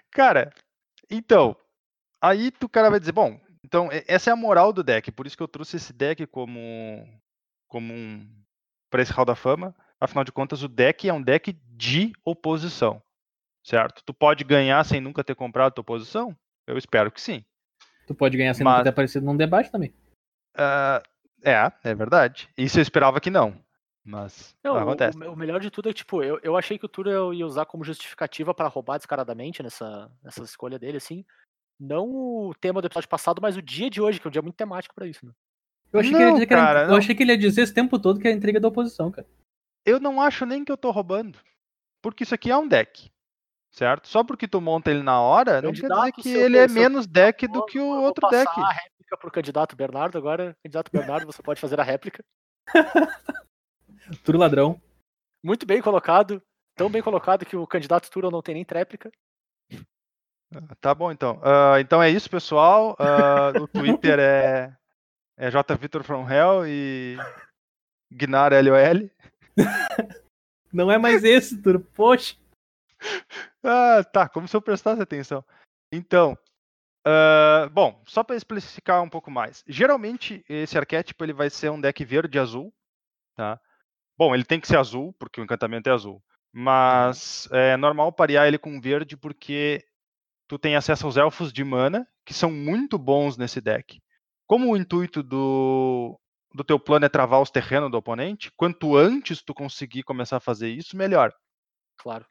Cara, então, aí tu cara vai dizer, bom, então essa é a moral do deck, por isso que eu trouxe esse deck como como um para esse Hall da Fama. Afinal de contas, o deck é um deck de oposição, certo? Tu pode ganhar sem nunca ter comprado tua oposição? Eu espero que sim. Tu pode ganhar sendo Mas- até aparecido num debate também. Ah, é, é verdade. Isso eu esperava que não, mas Não, o- acontece. o, o melhor de tudo é que, tipo, eu, eu achei que o Turo ia usar como justificativa pra roubar descaradamente nessa, nessa escolha dele, assim. Não o tema do episódio passado, mas o dia de hoje, que é um dia muito temático pra isso, né? Eu achei, que, Não, ele ia dizer que era- cara, eu achei que ele ia dizer esse tempo todo que é a intriga da oposição, cara. eu não acho nem que eu tô roubando. Porque isso aqui é um deck. Certo? Só porque tu monta ele na hora, não quer dizer que ele é menos deck do Vou- que o vou outro passar deck. a réplica pro candidato Bernardo agora. Candidato Bernardo, você pode fazer a réplica. Turo ladrão. Muito bem colocado. Tão bem colocado que o candidato Turo não tem nem tréplica. Tá bom, então. Ah, então é isso, pessoal. Ah, o Twitter é, é jvitor from hell e Gnar LOL. Não é mais esse, Turo. Poxa. Ah, tá, como se eu prestasse atenção. Então, ah, bom, só para especificar um pouco mais. Geralmente, esse arquétipo ele vai ser um deck verde azul, tá? Bom, ele tem que ser azul, porque o encantamento é azul. Mas é normal parear ele com verde, porque tu tem acesso aos elfos de mana, que são muito bons nesse deck. Como o intuito do, do teu plano é travar os terrenos do oponente, quanto antes tu conseguir começar a fazer isso, melhor. Claro.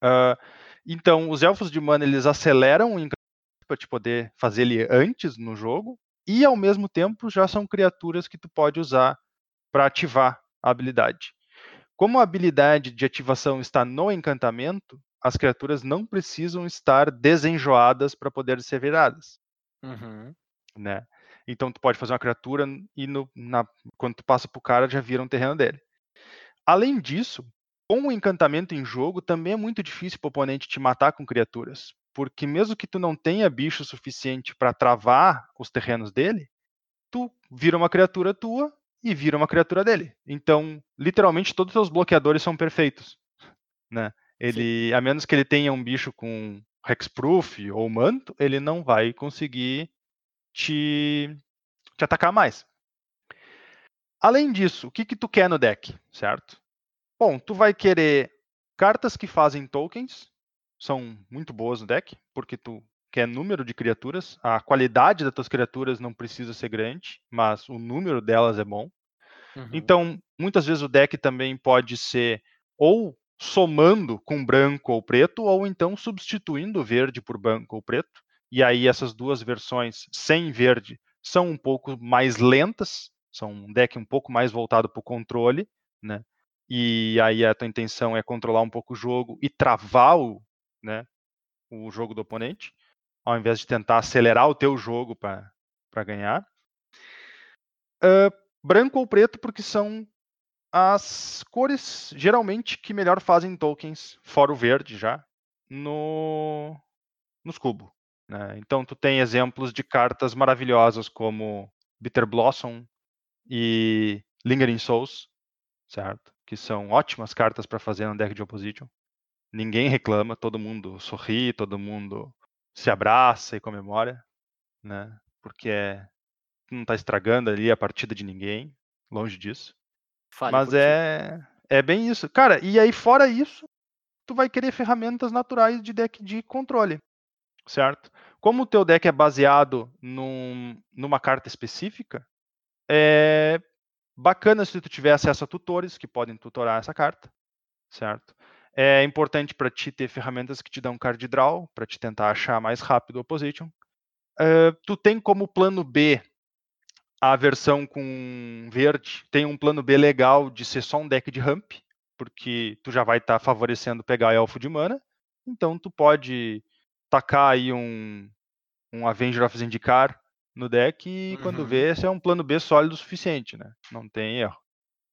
Ah, então, os elfos de mana eles aceleram o encantamento para te poder fazer ele antes no jogo e ao mesmo tempo já são criaturas que tu pode usar para ativar a habilidade. Como a habilidade de ativação está no encantamento, as criaturas não precisam estar desenjoadas para poder ser viradas, Uhum. né? Então tu pode fazer uma criatura e no, na, quando tu passa pro cara já vira um terreno dele. Além disso, com o encantamento em jogo, também é muito difícil para o oponente te matar com criaturas. Porque mesmo que tu não tenha bicho suficiente para travar os terrenos dele, tu vira uma criatura tua e vira uma criatura dele. Então, literalmente, todos os teus bloqueadores são perfeitos. Né? Ele, a menos que ele tenha um bicho com hexproof ou manto, ele não vai conseguir te, te atacar mais. Além disso, o que, que tu quer no deck, certo? Bom, tu vai querer cartas que fazem tokens, são muito boas no deck, porque tu quer número de criaturas. A qualidade das tuas criaturas não precisa ser grande, mas o número delas é bom. Uhum. Então, muitas vezes o deck também pode ser ou somando com branco ou preto, ou então substituindo verde por branco ou preto. E aí essas duas versões sem verde são um pouco mais lentas, são um deck um pouco mais voltado para o controle, né? E aí a tua intenção é controlar um pouco o jogo e travar o, né, o jogo do oponente, ao invés de tentar acelerar o teu jogo para ganhar. Uh, branco ou preto, porque são as cores geralmente que melhor fazem tokens, fora o verde já, no, nos cubos. Né? Então tu tem exemplos de cartas maravilhosas como Bitter Blossom e Lingering Souls, certo? Que são ótimas cartas para fazer no deck de Opposition. Ninguém reclama, todo mundo sorri, todo mundo se abraça e comemora, né? Porque é, não está estragando ali a partida de ninguém, longe disso. Fale Mas ti. é, é bem isso. Cara, e aí fora isso, tu vai querer ferramentas naturais de deck de controle, certo? Como o teu deck é baseado num, numa carta específica, é bacana se tu tiver acesso a tutores que podem tutorar essa carta, certo? É importante para ti ter ferramentas que te dão card draw, para te tentar achar mais rápido o opposition. Eh, tu tem como plano B a versão com verde, tem um plano B legal de ser só um deck de ramp, porque tu já vai estar favorecendo pegar elfo de mana. Então tu pode tacar aí um, um Avenger of Zendikar no deck e quando Uhum. vê, esse é um plano B sólido o suficiente, né? Não tem erro.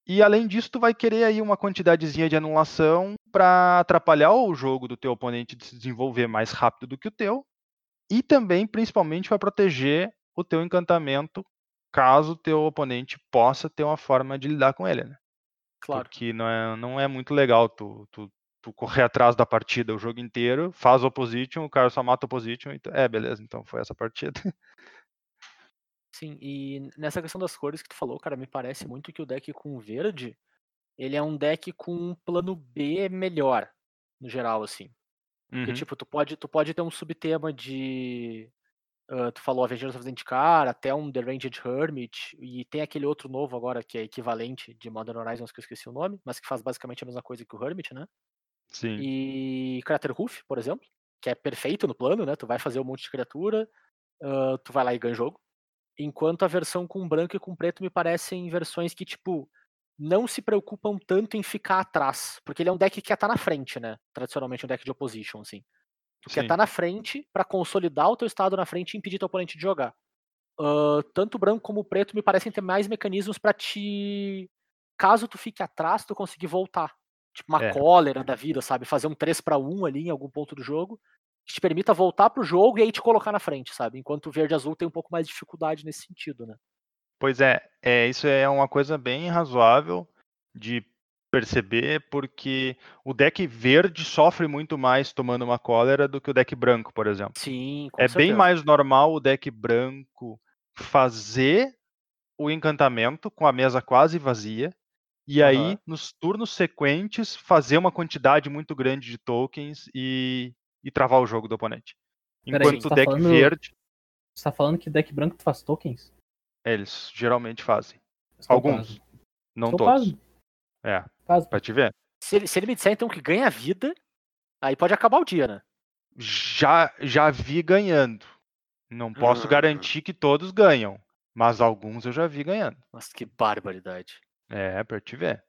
E além disso, tu vai querer aí uma quantidadezinha de anulação para atrapalhar o jogo do teu oponente de se desenvolver mais rápido do que o teu. E também, principalmente, vai proteger o teu encantamento caso o teu oponente possa ter uma forma de lidar com ele, né? Claro. Porque não é, não é muito legal tu, tu, tu correr atrás da partida o jogo inteiro, faz o opposition, o cara só mata o opposition, e tu, é, beleza, então foi essa partida. Sim, e nessa questão das cores que tu falou, cara, me parece muito que o deck com verde, ele é um deck com um plano B melhor, no geral, assim. Porque, Uhum. tipo, tu pode, tu pode ter um subtema de. Ah, tu falou Avengers of Zendikar, até um The Ranged Hermit, e tem aquele outro novo agora que é equivalente de Modern Horizons, que eu esqueci o nome, mas que faz basicamente a mesma coisa que o Hermit, né? Sim. E Craterhoof, por exemplo, que é perfeito no plano, né? Tu vai fazer um monte de criatura, ah, tu vai lá e ganha o jogo. Enquanto a versão com branco e com preto me parecem versões que, tipo, não se preocupam tanto em ficar atrás. Porque ele é um deck que quer estar na frente, né? Tradicionalmente um deck de opposition, assim. Tu quer Sim. estar na frente pra consolidar o teu estado na frente e impedir teu oponente de jogar. Ah, tanto o branco como o preto me parecem ter mais mecanismos pra te. Caso tu fique atrás, tu conseguir voltar. Tipo uma É. cólera da vida, sabe? Fazer um 3 para 1 ali em algum ponto do jogo. Que te permita voltar pro jogo e aí te colocar na frente, sabe? Enquanto o verde e azul tem um pouco mais de dificuldade nesse sentido, né? Pois é, é, isso é uma coisa bem razoável de perceber, porque o deck verde sofre muito mais tomando uma cólera do que o deck branco, por exemplo. Sim, com é bem certeza. mais normal o deck branco fazer o encantamento com a mesa quase vazia, e aí, Aham. nos turnos sequentes, fazer uma quantidade muito grande de tokens e, e travar o jogo do oponente. Enquanto você o tá deck falando- verde, Você tá falando que deck branco faz tokens? eles geralmente fazem. É o Alguns, não é o todos. caso. É, Caso. pra te ver. Se ele, se ele me disser então que ganha vida, aí pode acabar o dia, né? já já vi ganhando. Não posso Hum. garantir que todos ganham, mas alguns eu já vi ganhando. Nossa, que barbaridade. É, pra te ver.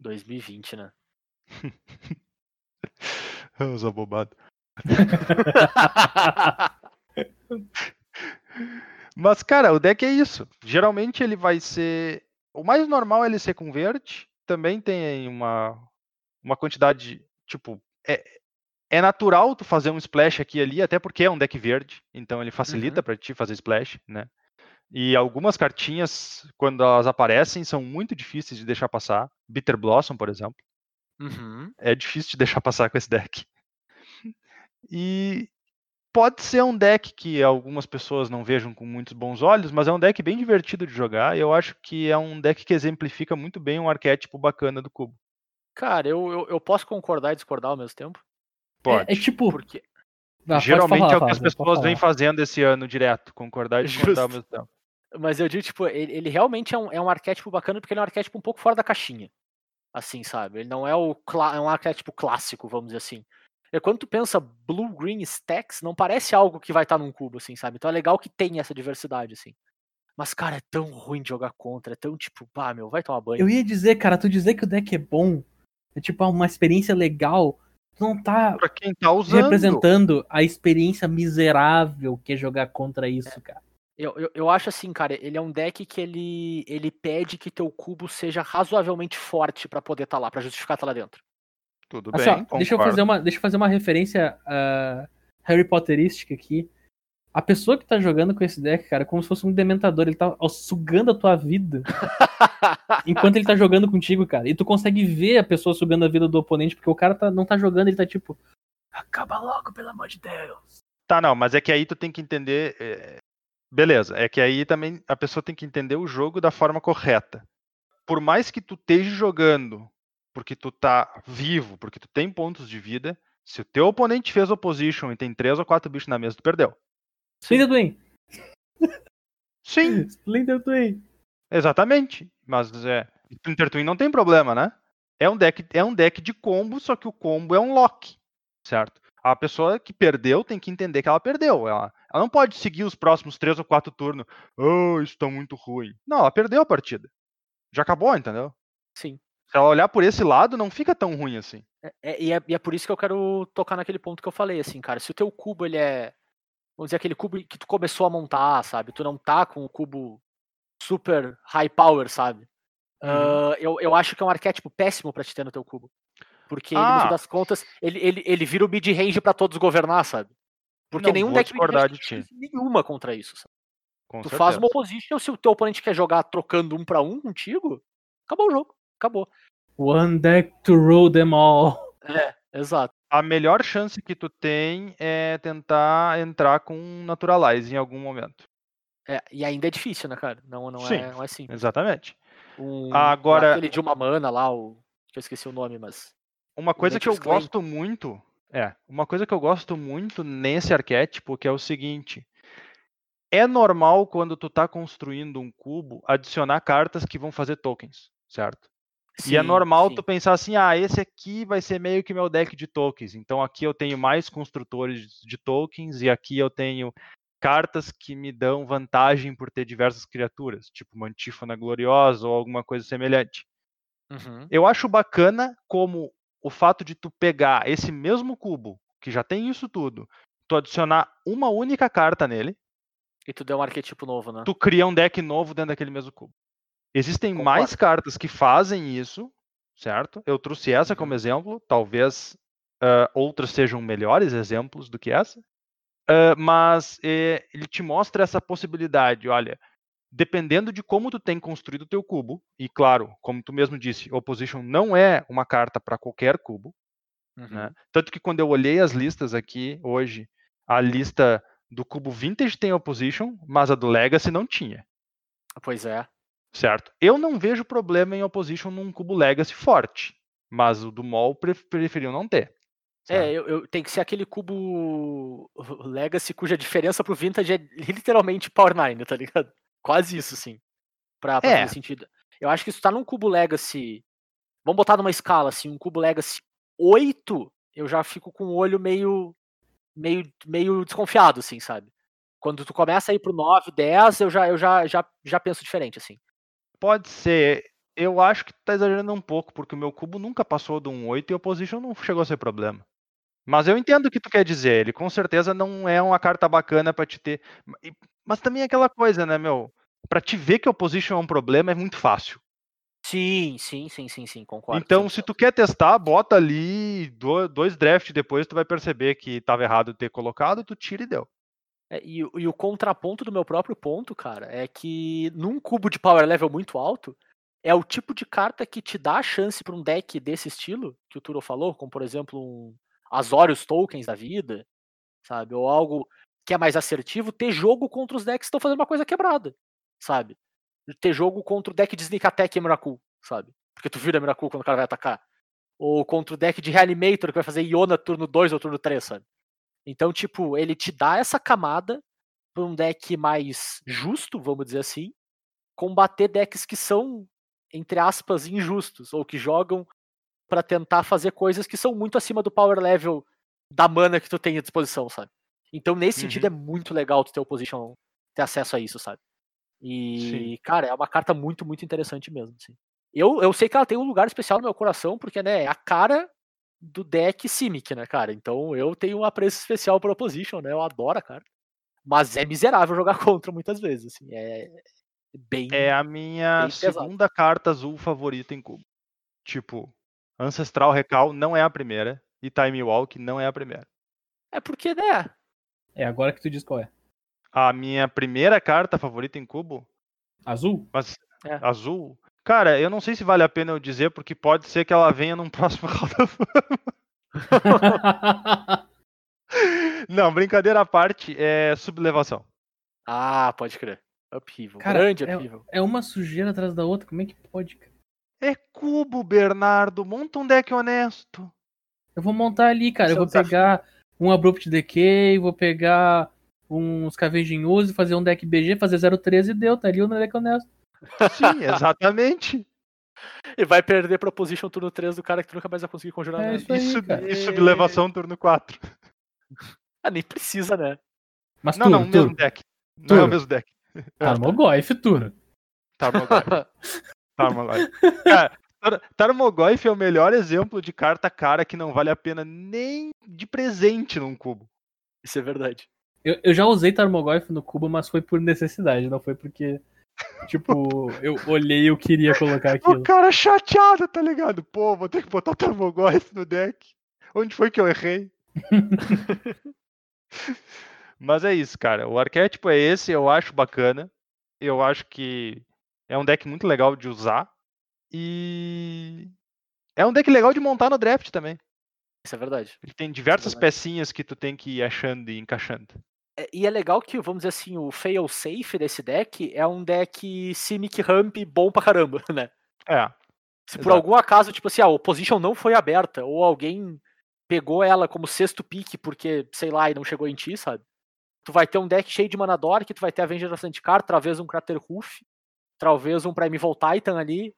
2020, né? Os abobados. Mas, cara, o deck é isso. Geralmente ele vai ser. O mais normal é ele ser com verde. Também tem uma, uma quantidade. Tipo, é, é natural tu fazer um splash aqui e ali, até porque é um deck verde. Então ele facilita Uhum. pra ti fazer splash, né? E algumas cartinhas, quando elas aparecem, são muito difíceis de deixar passar. Bitter Blossom, por exemplo. Uhum. É difícil de deixar passar com esse deck. E pode ser um deck que algumas pessoas não vejam com muitos bons olhos, mas é um deck bem divertido de jogar. E eu acho que é um deck que exemplifica muito bem um arquétipo bacana do cubo. Cara, eu, eu, eu posso concordar e discordar ao mesmo tempo. Pode. É, é tipo. Porque. Ah, Geralmente falar, é o que as pessoas vêm fazendo esse ano direto, concordar e discordar ao mesmo tempo. Mas eu digo, tipo, ele, ele realmente é um, é um arquétipo bacana porque ele é um arquétipo um pouco fora da caixinha. Assim, sabe? Ele não é, o é um arquétipo clássico, vamos dizer assim. E quando tu pensa Blue Green Stacks, não parece algo que vai estar num cubo, assim, sabe? Então é legal que tem essa diversidade, assim. Mas, cara, é tão ruim de jogar contra, é tão tipo, pá, meu, vai tomar banho. Eu ia dizer, cara, tu dizer que o deck é bom, é tipo uma experiência legal, tu não tá Pra quem tá usando. representando a experiência miserável que é jogar contra isso, cara. Eu, eu, eu acho assim, cara, ele é um deck que ele, ele pede que teu cubo seja razoavelmente forte pra poder estar lá, pra justificar estar lá dentro. Tudo bem, ó, deixa eu fazer uma, deixa eu fazer uma referência ah, Harry Potterística aqui. A pessoa que tá jogando com esse deck, cara, é como se fosse um dementador, ele tá ó, sugando a tua vida enquanto ele tá jogando contigo, cara. E tu consegue ver a pessoa sugando a vida do oponente, porque o cara tá- não tá jogando, ele tá tipo, acaba logo, pelo amor de Deus. Tá, não, mas é que aí tu tem que entender. é, Beleza, é que aí também a pessoa tem que entender o jogo da forma correta. Por mais que tu esteja jogando porque tu tá vivo, porque tu tem pontos de vida, se o teu oponente fez opposition e tem três ou quatro bichos na mesa, tu perdeu. Splinter Twin, Sim, Splinter Twin. exatamente. Mas é, Splinter Twin não tem problema, né? É um deck, é um deck de combo, só que o combo é um lock, certo? A pessoa que perdeu tem que entender que ela perdeu. Ela, ela não pode seguir os próximos três ou quatro turnos. Oh, isso tá muito ruim. Não, ela perdeu a partida. Já acabou, entendeu? Sim. Se ela olhar por esse lado, não fica tão ruim assim. É- é- e, é, e é por isso que eu quero tocar naquele ponto que eu falei, assim, cara. Se o teu cubo, ele é. Vamos dizer, aquele cubo que tu começou a montar, sabe? Tu não tá com o cubo super high power, sabe? Uhum. Ah, eu, eu acho que é um arquétipo péssimo pra te ter no teu cubo. Porque, ele, no fim Ah. das contas, ele, ele, ele vira o mid-range pra todos governar, sabe? Porque Não nenhum deck mid-range de nenhuma contra isso, sabe? Com Tu certeza. faz uma opposition, se o teu oponente quer jogar trocando um pra um contigo, acabou o jogo. Acabou. One deck to rule them all. É, exato. A melhor chance que tu tem é tentar entrar com Naturalize em algum momento. É, e ainda é difícil, né, cara? Não, não, Sim. é, não é simples. Exatamente. Um, Agora- Aquele de uma mana lá, o. Que eu esqueci o nome, mas. Uma coisa que eu gosto muito, é, uma coisa que eu gosto muito nesse arquétipo que é o seguinte: é normal quando tu tá construindo um cubo adicionar cartas que vão fazer tokens, certo? E é Sim, normal sim. tu pensar assim, ah, esse aqui vai ser meio que meu deck de tokens. Então aqui eu tenho mais construtores de tokens e aqui eu tenho cartas que me dão vantagem por ter diversas criaturas, tipo uma antífona gloriosa ou alguma coisa semelhante. Uhum. Eu acho bacana como o fato de tu pegar esse mesmo cubo, que já tem isso tudo, tu adicionar uma única carta nele, E tu deu um arquetipo novo, né? tu cria um deck novo dentro daquele mesmo cubo. Existem Concordo. mais cartas que fazem isso, certo? Eu trouxe essa como Uhum. exemplo, talvez ah, outras sejam melhores exemplos do que essa, Ah, mas eh, ele te mostra essa possibilidade, olha, dependendo de como tu tem construído o teu cubo, e claro, como tu mesmo disse, Opposition não é uma carta para qualquer cubo, Uhum. né? Tanto que quando eu olhei as listas aqui hoje, a lista do cubo Vintage tem Opposition, mas a do Legacy não tinha, Pois é. Certo? Eu não vejo problema em Opposition num cubo Legacy forte, mas o do pre- preferiu não ter. É, sabe? eu, eu- tem que ser aquele cubo Legacy cuja diferença pro Vintage é literalmente Power 9, tá ligado? Quase isso, sim. Pra, pra É. fazer sentido. Eu acho que tu tá num cubo Legacy. Vamos botar numa escala, assim, um cubo Legacy 8, eu já fico com o olho meio. meio, meio desconfiado, assim, sabe? Quando tu começa a ir pro 9, 10, eu já, eu já, já, já penso diferente, assim. Pode ser. Eu acho que tu tá exagerando um pouco, porque o meu cubo nunca passou de um 8 e Opposition não chegou a ser problema. Mas eu entendo o que tu quer dizer. Ele com certeza não é uma carta bacana pra te ter. Mas também é aquela coisa, né, meu? Pra te ver que a opposition é um problema é muito fácil. Sim, sim, sim, sim, sim, concordo. Então, sim, se tu quer testar, bota ali do- dois drafts depois, tu vai perceber que tava errado ter colocado, tu tira e deu. É, e, o- e o contraponto do meu próprio ponto, cara, é que num cubo de power level muito alto, é o tipo de carta que te dá a chance pra um deck desse estilo, que o Turo falou, como por exemplo um Azorius Tokens da vida, sabe? Ou algo que é mais assertivo, ter jogo contra os decks que estão fazendo uma coisa quebrada, sabe? Ter jogo contra o deck de Sneak Attack e Miracle, sabe? Porque tu vira Miracle quando o cara vai atacar. Ou contra o deck de Reanimator que vai fazer Iona turno 2 ou turno 3, sabe? Então, tipo, ele te dá essa camada pra um deck mais justo, vamos dizer assim, combater decks que são, entre aspas, injustos, ou que jogam pra tentar fazer coisas que são muito acima do power level da mana que tu tem à disposição, sabe? Então, nesse sentido, é muito legal tu ter o position, ter acesso a isso, sabe? E, Sim. cara, é uma carta muito, muito interessante mesmo, assim. Eu, eu sei que ela tem um lugar especial no meu coração, porque, né, é a cara do deck Simic, né, cara? Então eu tenho um apreço especial pra Opposition, né? Eu adoro a carta. Mas é miserável jogar contra muitas vezes, assim. É bem. É a minha segunda carta azul favorita em cubo. Tipo, Ancestral Recall não é a primeira, e Time Walk não é a primeira. É porque, né? É agora que tu diz qual é. A minha primeira carta favorita em cubo, Azul? mas É. azul. Cara, eu não sei se vale a pena eu dizer, porque pode ser que ela venha num próximo Hall da Fama. Não, brincadeira à parte, é sublevação. Ah, pode crer. Upheaval. Cara, Grande é- upheaval. é uma sujeira atrás da outra, como é que pode, cara? É cubo, Bernardo. Monta um deck honesto. Eu vou montar ali, cara. Esse Eu é vou pegar um Abrupt Decay, vou pegar uns Scavenging Use, fazer um deck BG, fazer 013 e deu, tá ali o deck honesto. Sim, exatamente. E vai perder pra Opposition turno 3 do cara que tu nunca mais vai conseguir conjurar É isso aí, E, sub- cara. e sublevação turno 4. Ah, nem precisa, né? Mas Não, Turo, não, o mesmo deck. Não é o mesmo deck. Tarmogoyf, Turo. Tarmogoyf. Tarmogoyf. Cara, Tar- Tarmogoyf é o melhor exemplo de carta cara que não vale a pena nem de presente num cubo. Isso é verdade. Eu, eu já usei Tarmogoyf no cubo, mas foi por necessidade, não foi porque, tipo, eu olhei e eu queria colocar aquilo. O cara chateado, tá ligado? Pô, vou ter que botar Tarmogoyf no deck. Onde foi que eu errei? Mas é isso, cara. O arquétipo é esse, eu acho bacana. Eu acho que é um deck muito legal de usar. E é um deck legal de montar no draft também. Isso é verdade. Ele tem diversas verdade. pecinhas que tu tem que ir achando e encaixando. É, E é legal que, vamos dizer assim, o fail safe desse deck é um deck Simic Ramp bom pra caramba, né? É. Se por Exato. algum acaso, tipo assim, a opposition não foi aberta, ou alguém pegou ela como sexto pick porque, sei lá, e não chegou em ti, sabe? Tu vai ter um deck cheio de mana Dork, tu vai ter Avenger of Zendikar, talvez um Crater Hoof, talvez um Primeval Titan ali,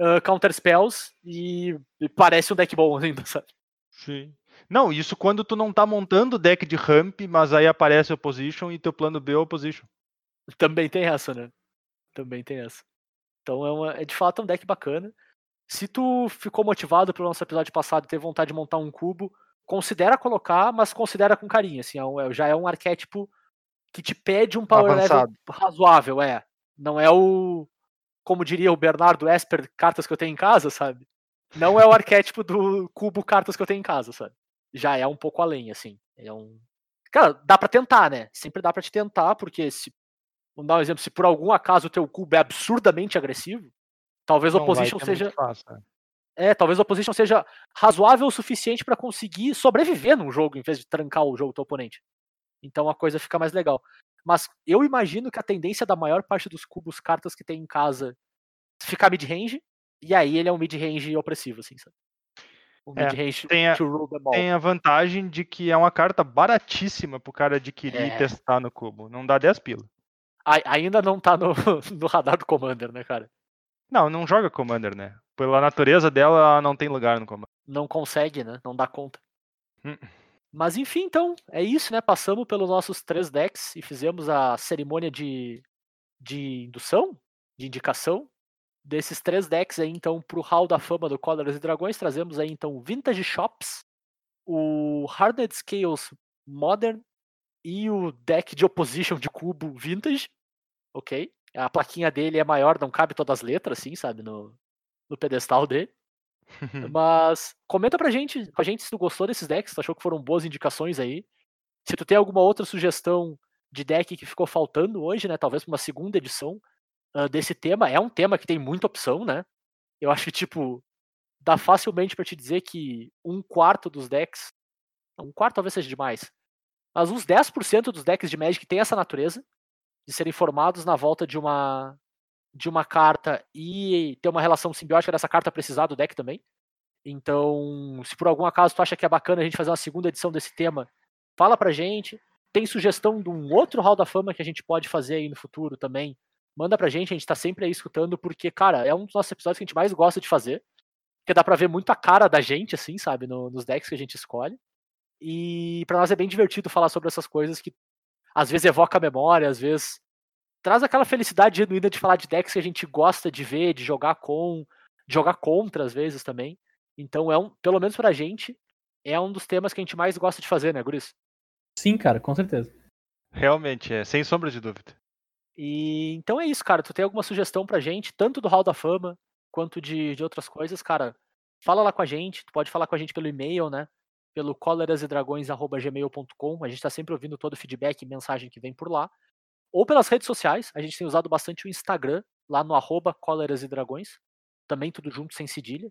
ah, Counter Spells, e, e parece um deck bom ainda, sabe? Sim. Não, isso quando tu não tá montando deck de ramp, mas aí aparece opposition e teu plano B é opposition. Também tem essa, né? Também tem essa. Então é, uma, é de fato um deck bacana. Se tu ficou motivado pelo nosso episódio passado e teve vontade de montar um cubo, considera colocar, mas considera com carinho. Assim, é um- é- já é um arquétipo que te pede um power Avançado. level razoável, é. Não é o. Como diria o Bernardo Esper, cartas que eu tenho em casa, sabe? Não é o arquétipo do cubo cartas que eu tenho em casa, sabe? Já é um pouco além, assim. É um. Cara, dá pra tentar, né? Sempre dá pra te tentar, porque se. Vamos dar um exemplo, se por algum acaso o teu cubo é absurdamente agressivo, talvez a opposition seja. né? É, talvez a opposition seja razoável o suficiente pra conseguir sobreviver num jogo, em vez de trancar o jogo do teu oponente. Então a coisa fica mais legal. Mas eu imagino que a tendência da maior parte dos cubos cartas que tem em casa ficar mid-range, e aí ele é um mid-range opressivo, assim, sabe? Um É, tem a-. Tem a vantagem de que é uma carta baratíssima pro cara adquirir É. e testar no cubo. Não dá 10 pila. Ai- Ainda não tá no, no radar do Commander, né, cara? Não, não joga Commander, né? Pela natureza dela, ela não tem lugar no Commander. Não consegue, né? Não dá conta. Hum. Mas enfim, então, é isso, né? Passamos pelos nossos três decks e fizemos a cerimônia de, de indução, de indicação desses três decks aí, então, pro Hall da Fama do Cóleras e Dragões. Trazemos aí, então, o Vintage Shops, o Hardened Scales Modern e o deck de Opposition de cubo Vintage, ok? A plaquinha dele é maior, não cabe todas as letras, assim, sabe, no, no pedestal dele. Mas comenta pra gente, pra gente se tu gostou desses decks, se tu achou que foram boas indicações aí. Se tu tem alguma outra sugestão de deck que ficou faltando hoje, né? Talvez pra uma segunda edição desse tema. É um tema que tem muita opção, né? Eu acho que, tipo, dá facilmente para te dizer que um quarto dos decks. Um quarto talvez seja demais. Mas uns 10% dos decks de Magic tem essa natureza de serem formados na volta de uma de uma carta e ter uma relação simbiótica dessa carta precisar do deck também. Então, se por algum acaso tu acha que é bacana a gente fazer uma segunda edição desse tema, fala pra gente. Tem sugestão de um outro Hall da Fama que a gente pode fazer aí no futuro também. Manda pra gente, a gente tá sempre aí escutando, porque, cara, é um dos nossos episódios que a gente mais gosta de fazer. Porque dá pra ver muito a cara da gente, assim, sabe, no, nos decks que a gente escolhe. E para nós é bem divertido falar sobre essas coisas que às vezes evoca a memória, às vezes traz aquela felicidade genuína de falar de decks que a gente gosta de ver, de jogar com, de jogar contra às vezes também. Então é um, pelo menos pra gente, é um dos temas que a gente mais gosta de fazer, né, Guris? Sim, cara, com certeza. Realmente, é, sem sombra de dúvida. E então é isso, cara. Tu tem alguma sugestão pra gente, tanto do Hall da Fama quanto de, de outras coisas, cara? Fala lá com a gente, tu pode falar com a gente pelo e-mail, né? Pelo colerasedragões.gmail.com. A gente tá sempre ouvindo todo o feedback e mensagem que vem por lá. Ou pelas redes sociais, a gente tem usado bastante o Instagram, lá no arroba colerasedragões. Também tudo junto, sem cedilha.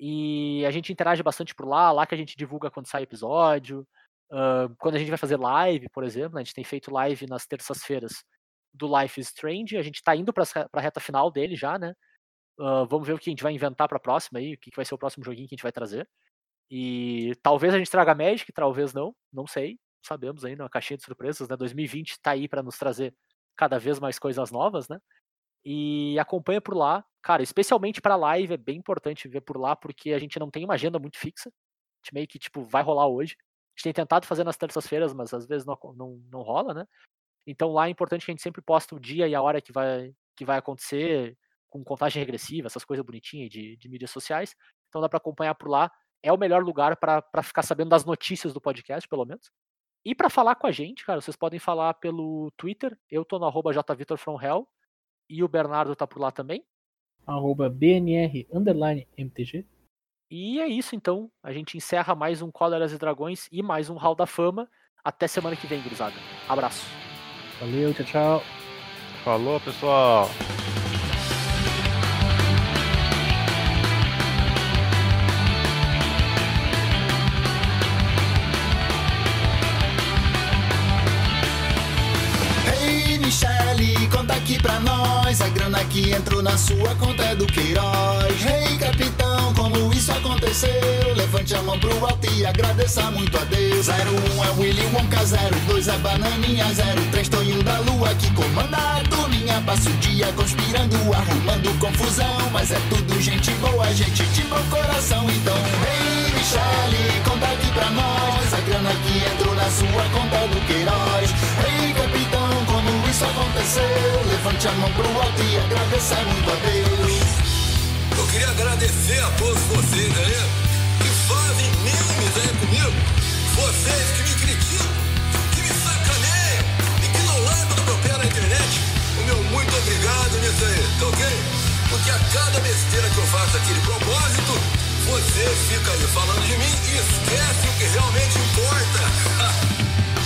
E a gente interage bastante por lá, lá que a gente divulga quando sai episódio. Uh, quando a gente vai fazer live, por exemplo, né, a gente tem feito live nas terças-feiras do Life is Strange. A gente tá indo pra, pra reta final dele já, né? Uh, vamos ver o que a gente vai inventar pra próxima aí, o que vai ser o próximo joguinho que a gente vai trazer. E talvez a gente traga Magic, talvez não, não sei. Sabemos ainda, uma caixinha de surpresas, né? 2020 tá aí para nos trazer cada vez mais coisas novas, né? E acompanha por lá. Cara, especialmente para live é bem importante ver por lá, porque a gente não tem uma agenda muito fixa. A gente meio que, tipo, vai rolar hoje. A gente tem tentado fazer nas terças-feiras, mas às vezes não, não, não rola, né? Então lá é importante que a gente sempre posta o dia e a hora que vai, que vai acontecer, com contagem regressiva, essas coisas bonitinhas de, de mídias sociais. Então dá para acompanhar por lá. É o melhor lugar para ficar sabendo das notícias do podcast, pelo menos. E para falar com a gente, cara, vocês podem falar pelo Twitter. Eu tô no arroba jvitorfromhell e o Bernardo tá por lá também. Arroba BNR underline MTG. E é isso então. A gente encerra mais um Cóleras e Dragões e mais um Hall da Fama. Até semana que vem, gurizada. Abraço. Valeu, tchau, tchau. Falou, pessoal. Ei, Michele, conta aqui pra nós. A grana que entrou na sua conta é do Queiroz. Ei, capitão, como isso aconteceu? Levante a mão pro alto e agradeça muito a Deus. 01 é Willy Wonka, 02 é Bananinha, 03 Tonho da Lua que comanda a turminha. Passa o dia conspirando, arrumando confusão. Mas é tudo gente boa, gente de bom coração. Então, ei, Michele, conta aqui pra nós. A grana que entrou na sua conta é do Queiroz. Ei, capitão, como isso aconteceu? Levante a mão pro alto e agradeça muito a Deus. Eu queria agradecer a todos vocês aí que fazem memes aí comigo. Vocês que me criticam, que me sacaneiam e que não largam do meu pé na internet. O meu muito obrigado nisso aí, tá ok? Porque a cada besteira que eu faço aqui de propósito, vocês ficam aí falando de mim e esquecem o que realmente importa.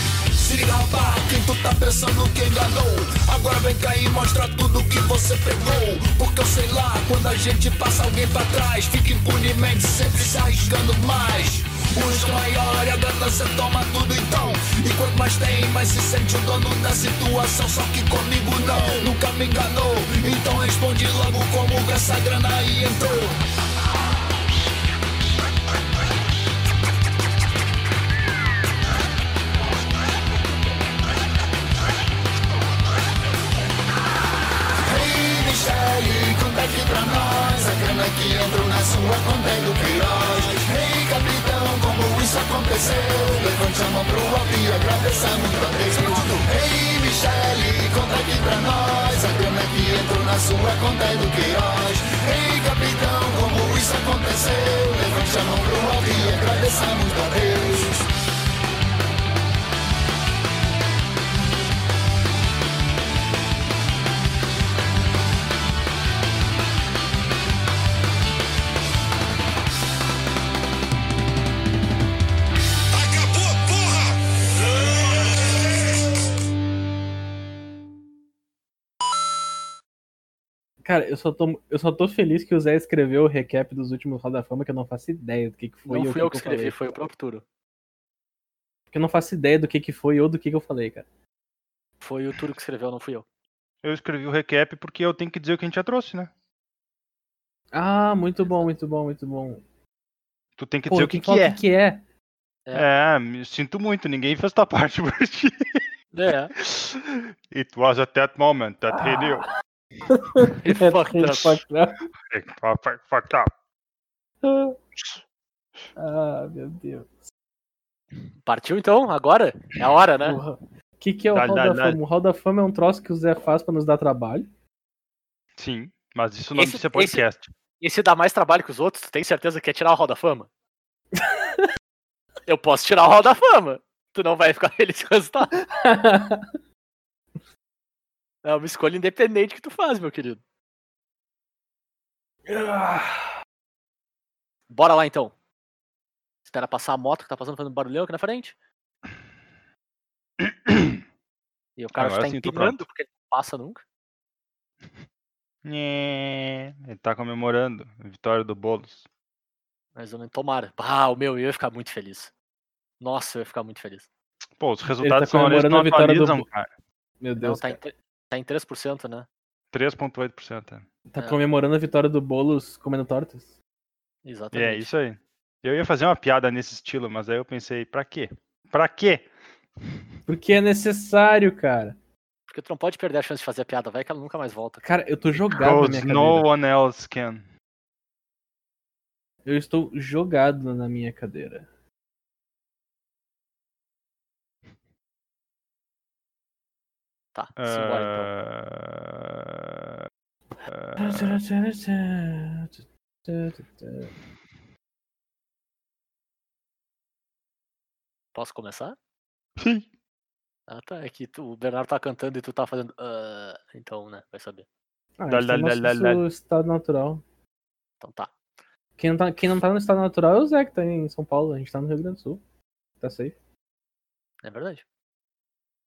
Se rapaz, quem tu tá pensando que enganou? Agora vem cá e mostra tudo que você pegou. Porque eu sei lá, quando a gente passa alguém pra trás, fica impunemente sempre se arriscando mais. Os maiores, a ganância toma tudo então. E quanto mais tem, mais se sente o dono da situação. Só que comigo não, nunca me enganou. Então responde logo como essa grana aí entrou. Aqui pra nós. A grana que entrou na sua conta é do Queiroz. Ei, capitão, como isso aconteceu? Levante a mão pro alto e agradeça muito a Deus Ei, Michele, conta aqui pra nós. A grana que entrou na sua conta é do Queiroz. Ei, capitão, como isso aconteceu? Levante a mão pro alto e agradeça muito a Deus Cara, eu só, tô, eu só tô feliz que o Zé escreveu o recap dos últimos Roda da Fama, que eu não faço ideia do que, que foi. Não ou fui eu que eu escrevi, falei. foi o próprio Turo. Porque eu não faço ideia do que, que foi ou do que, que eu falei, cara. Foi o Turo que escreveu, não fui eu. Eu escrevi o recap porque eu tenho que dizer o que a gente já trouxe, né? Ah, muito bom, muito bom, muito bom. Tu tem que Pô, dizer o que, falar que é. o que, que é. É, me sinto muito, ninguém fez tua parte por ti. É. It was at that moment that he knew. He fucked up. Fucked up. He fucked up. Ah, meu Deus. Partiu então? Agora? É a hora, né? O que, que é o Dá, Hall dá, da dá. Fama? O Hall da Fama é um troço que o Zé faz pra nos dar trabalho. Sim, mas isso não Esse- disse é podcast. E se dá mais trabalho que os outros, tu tem certeza que quer tirar o Hall da Fama? eu posso tirar o Hall da Fama. Tu não vai ficar feliz com o resultado. É uma escolha independente que tu faz, meu querido. Bora lá então. Espera passar a moto que tá passando fazendo barulhão aqui na frente. E o cara Agora está sim, tô empinando pronto. porque ele não passa nunca. Nhê, Ele tá comemorando a vitória do Boulos. Mas eu não tomara. Ah, o meu, eu ia ficar muito feliz. Nossa, eu ia ficar muito feliz. Pô, os resultados são comemorando não a vitória do atualizam, cara. Meu Não, Deus. tá, em, cara. Tá em 3%, né? 3,8%. é. Tá É. comemorando a vitória do Boulos comendo tortas? Exatamente. É isso aí. Eu ia fazer uma piada nesse estilo, mas aí eu pensei, pra quê? Pra quê? Porque é necessário, cara. Porque tu não pode perder a chance de fazer a piada, vai que ela nunca mais volta. Cara, eu tô jogado na minha Because cadeira. no one else can. Eu estou jogado na minha cadeira. Tá, simbora então. Ah, Posso começar? sim. Ah, tá. É que tu- o Bernardo tá cantando e tu tá fazendo. ah, então, né? Vai saber. Ah, lá, lá, nosso estado natural. Então tá. Quem não, tá, quem não tá no estado natural é o Zé, que tá em São Paulo. A gente tá no Rio Grande do Sul. Tá safe. É verdade.